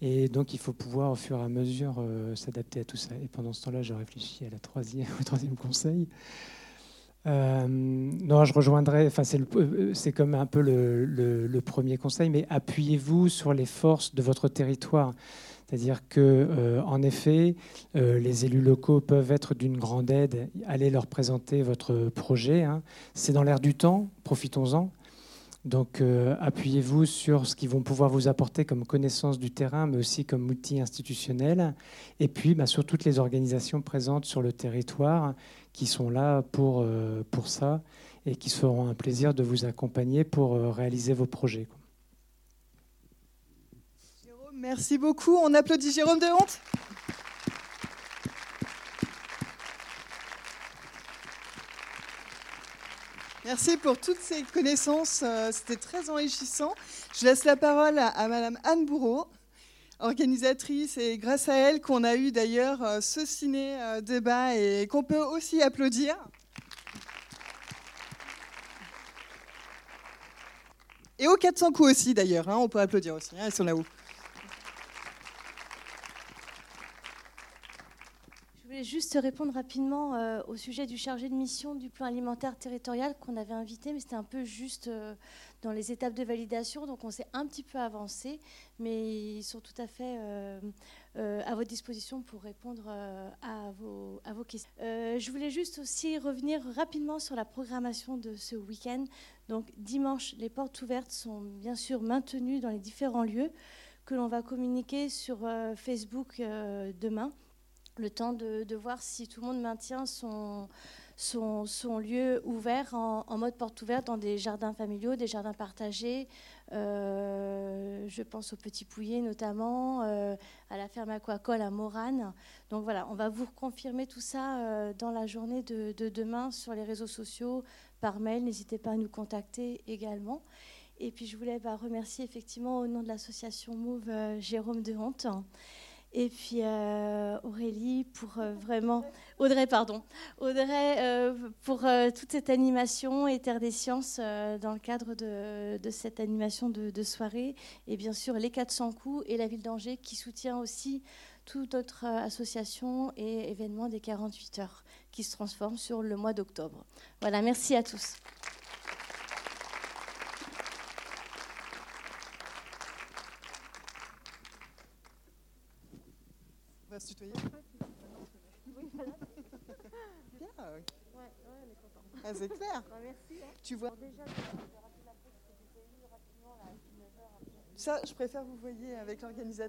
Et donc, il faut pouvoir, au fur et à mesure, euh, s'adapter à tout ça. Et pendant ce temps-là, je réfléchis à la au troisième conseil. Euh, non, je rejoindrai, enfin, c'est comme un peu le, premier conseil, mais appuyez-vous sur les forces de votre territoire. C'est-à-dire que, euh, en effet, euh, les élus locaux peuvent être d'une grande aide. Allez leur présenter votre projet. Hein. C'est dans l'air du temps, profitons-en. Donc, appuyez-vous sur ce qu'ils vont pouvoir vous apporter comme connaissance du terrain, mais aussi comme outil institutionnel. Et puis, bah, sur toutes les organisations présentes sur le territoire qui sont là pour, euh, pour ça et qui seront un plaisir de vous accompagner pour euh, réaliser vos projets. Jérôme, merci beaucoup. On applaudit Jérôme de Honte. Merci pour toutes ces connaissances. euh, C'était très enrichissant. Je laisse la parole à, Madame Anne Bourreau, organisatrice, et grâce à elle qu'on a eu d'ailleurs euh, ce ciné-débat et qu'on peut aussi applaudir. Et aux 400 coups aussi d'ailleurs, hein, on peut applaudir aussi, hein, elles sont là-haut. Je juste répondre rapidement euh, au sujet du chargé de mission du plan alimentaire territorial qu'on avait invité, mais c'était un peu juste euh, dans les étapes de validation, donc on s'est un petit peu avancé, mais ils sont tout à fait euh, à votre disposition pour répondre à, vos, à vos questions. Je voulais juste aussi revenir rapidement sur la programmation de ce week-end. Donc dimanche, les portes ouvertes sont bien sûr maintenues dans les différents lieux que l'on va communiquer sur Facebook demain le temps de, voir si tout le monde maintient son, lieu ouvert en, mode porte ouverte dans des jardins familiaux, des jardins partagés. Euh, je pense au Petit Pouillet notamment, euh, à la ferme aquacole à Morane. Donc voilà, on va vous confirmer tout ça euh, dans la journée de, de demain sur les réseaux sociaux, par mail. N'hésitez pas à nous contacter également. Et puis je voulais bah, remercier effectivement au nom de l'association Move Jérôme de Honte. Et puis euh, Aurélie pour euh, vraiment Audrey pardon Audrey euh, pour toute cette animation et Terre des Sciences dans le cadre de, cette animation de, de soirée et bien sûr les 400 coups et la ville d'Angers qui soutient aussi toute notre association et événement des 48 heures qui se transforme sur le mois d'octobre. Voilà, merci à tous. Va se tutoyer Bien. Ah, c'est clair. Tu vois. Ça, je préfère vous voyez avec l'organisateur.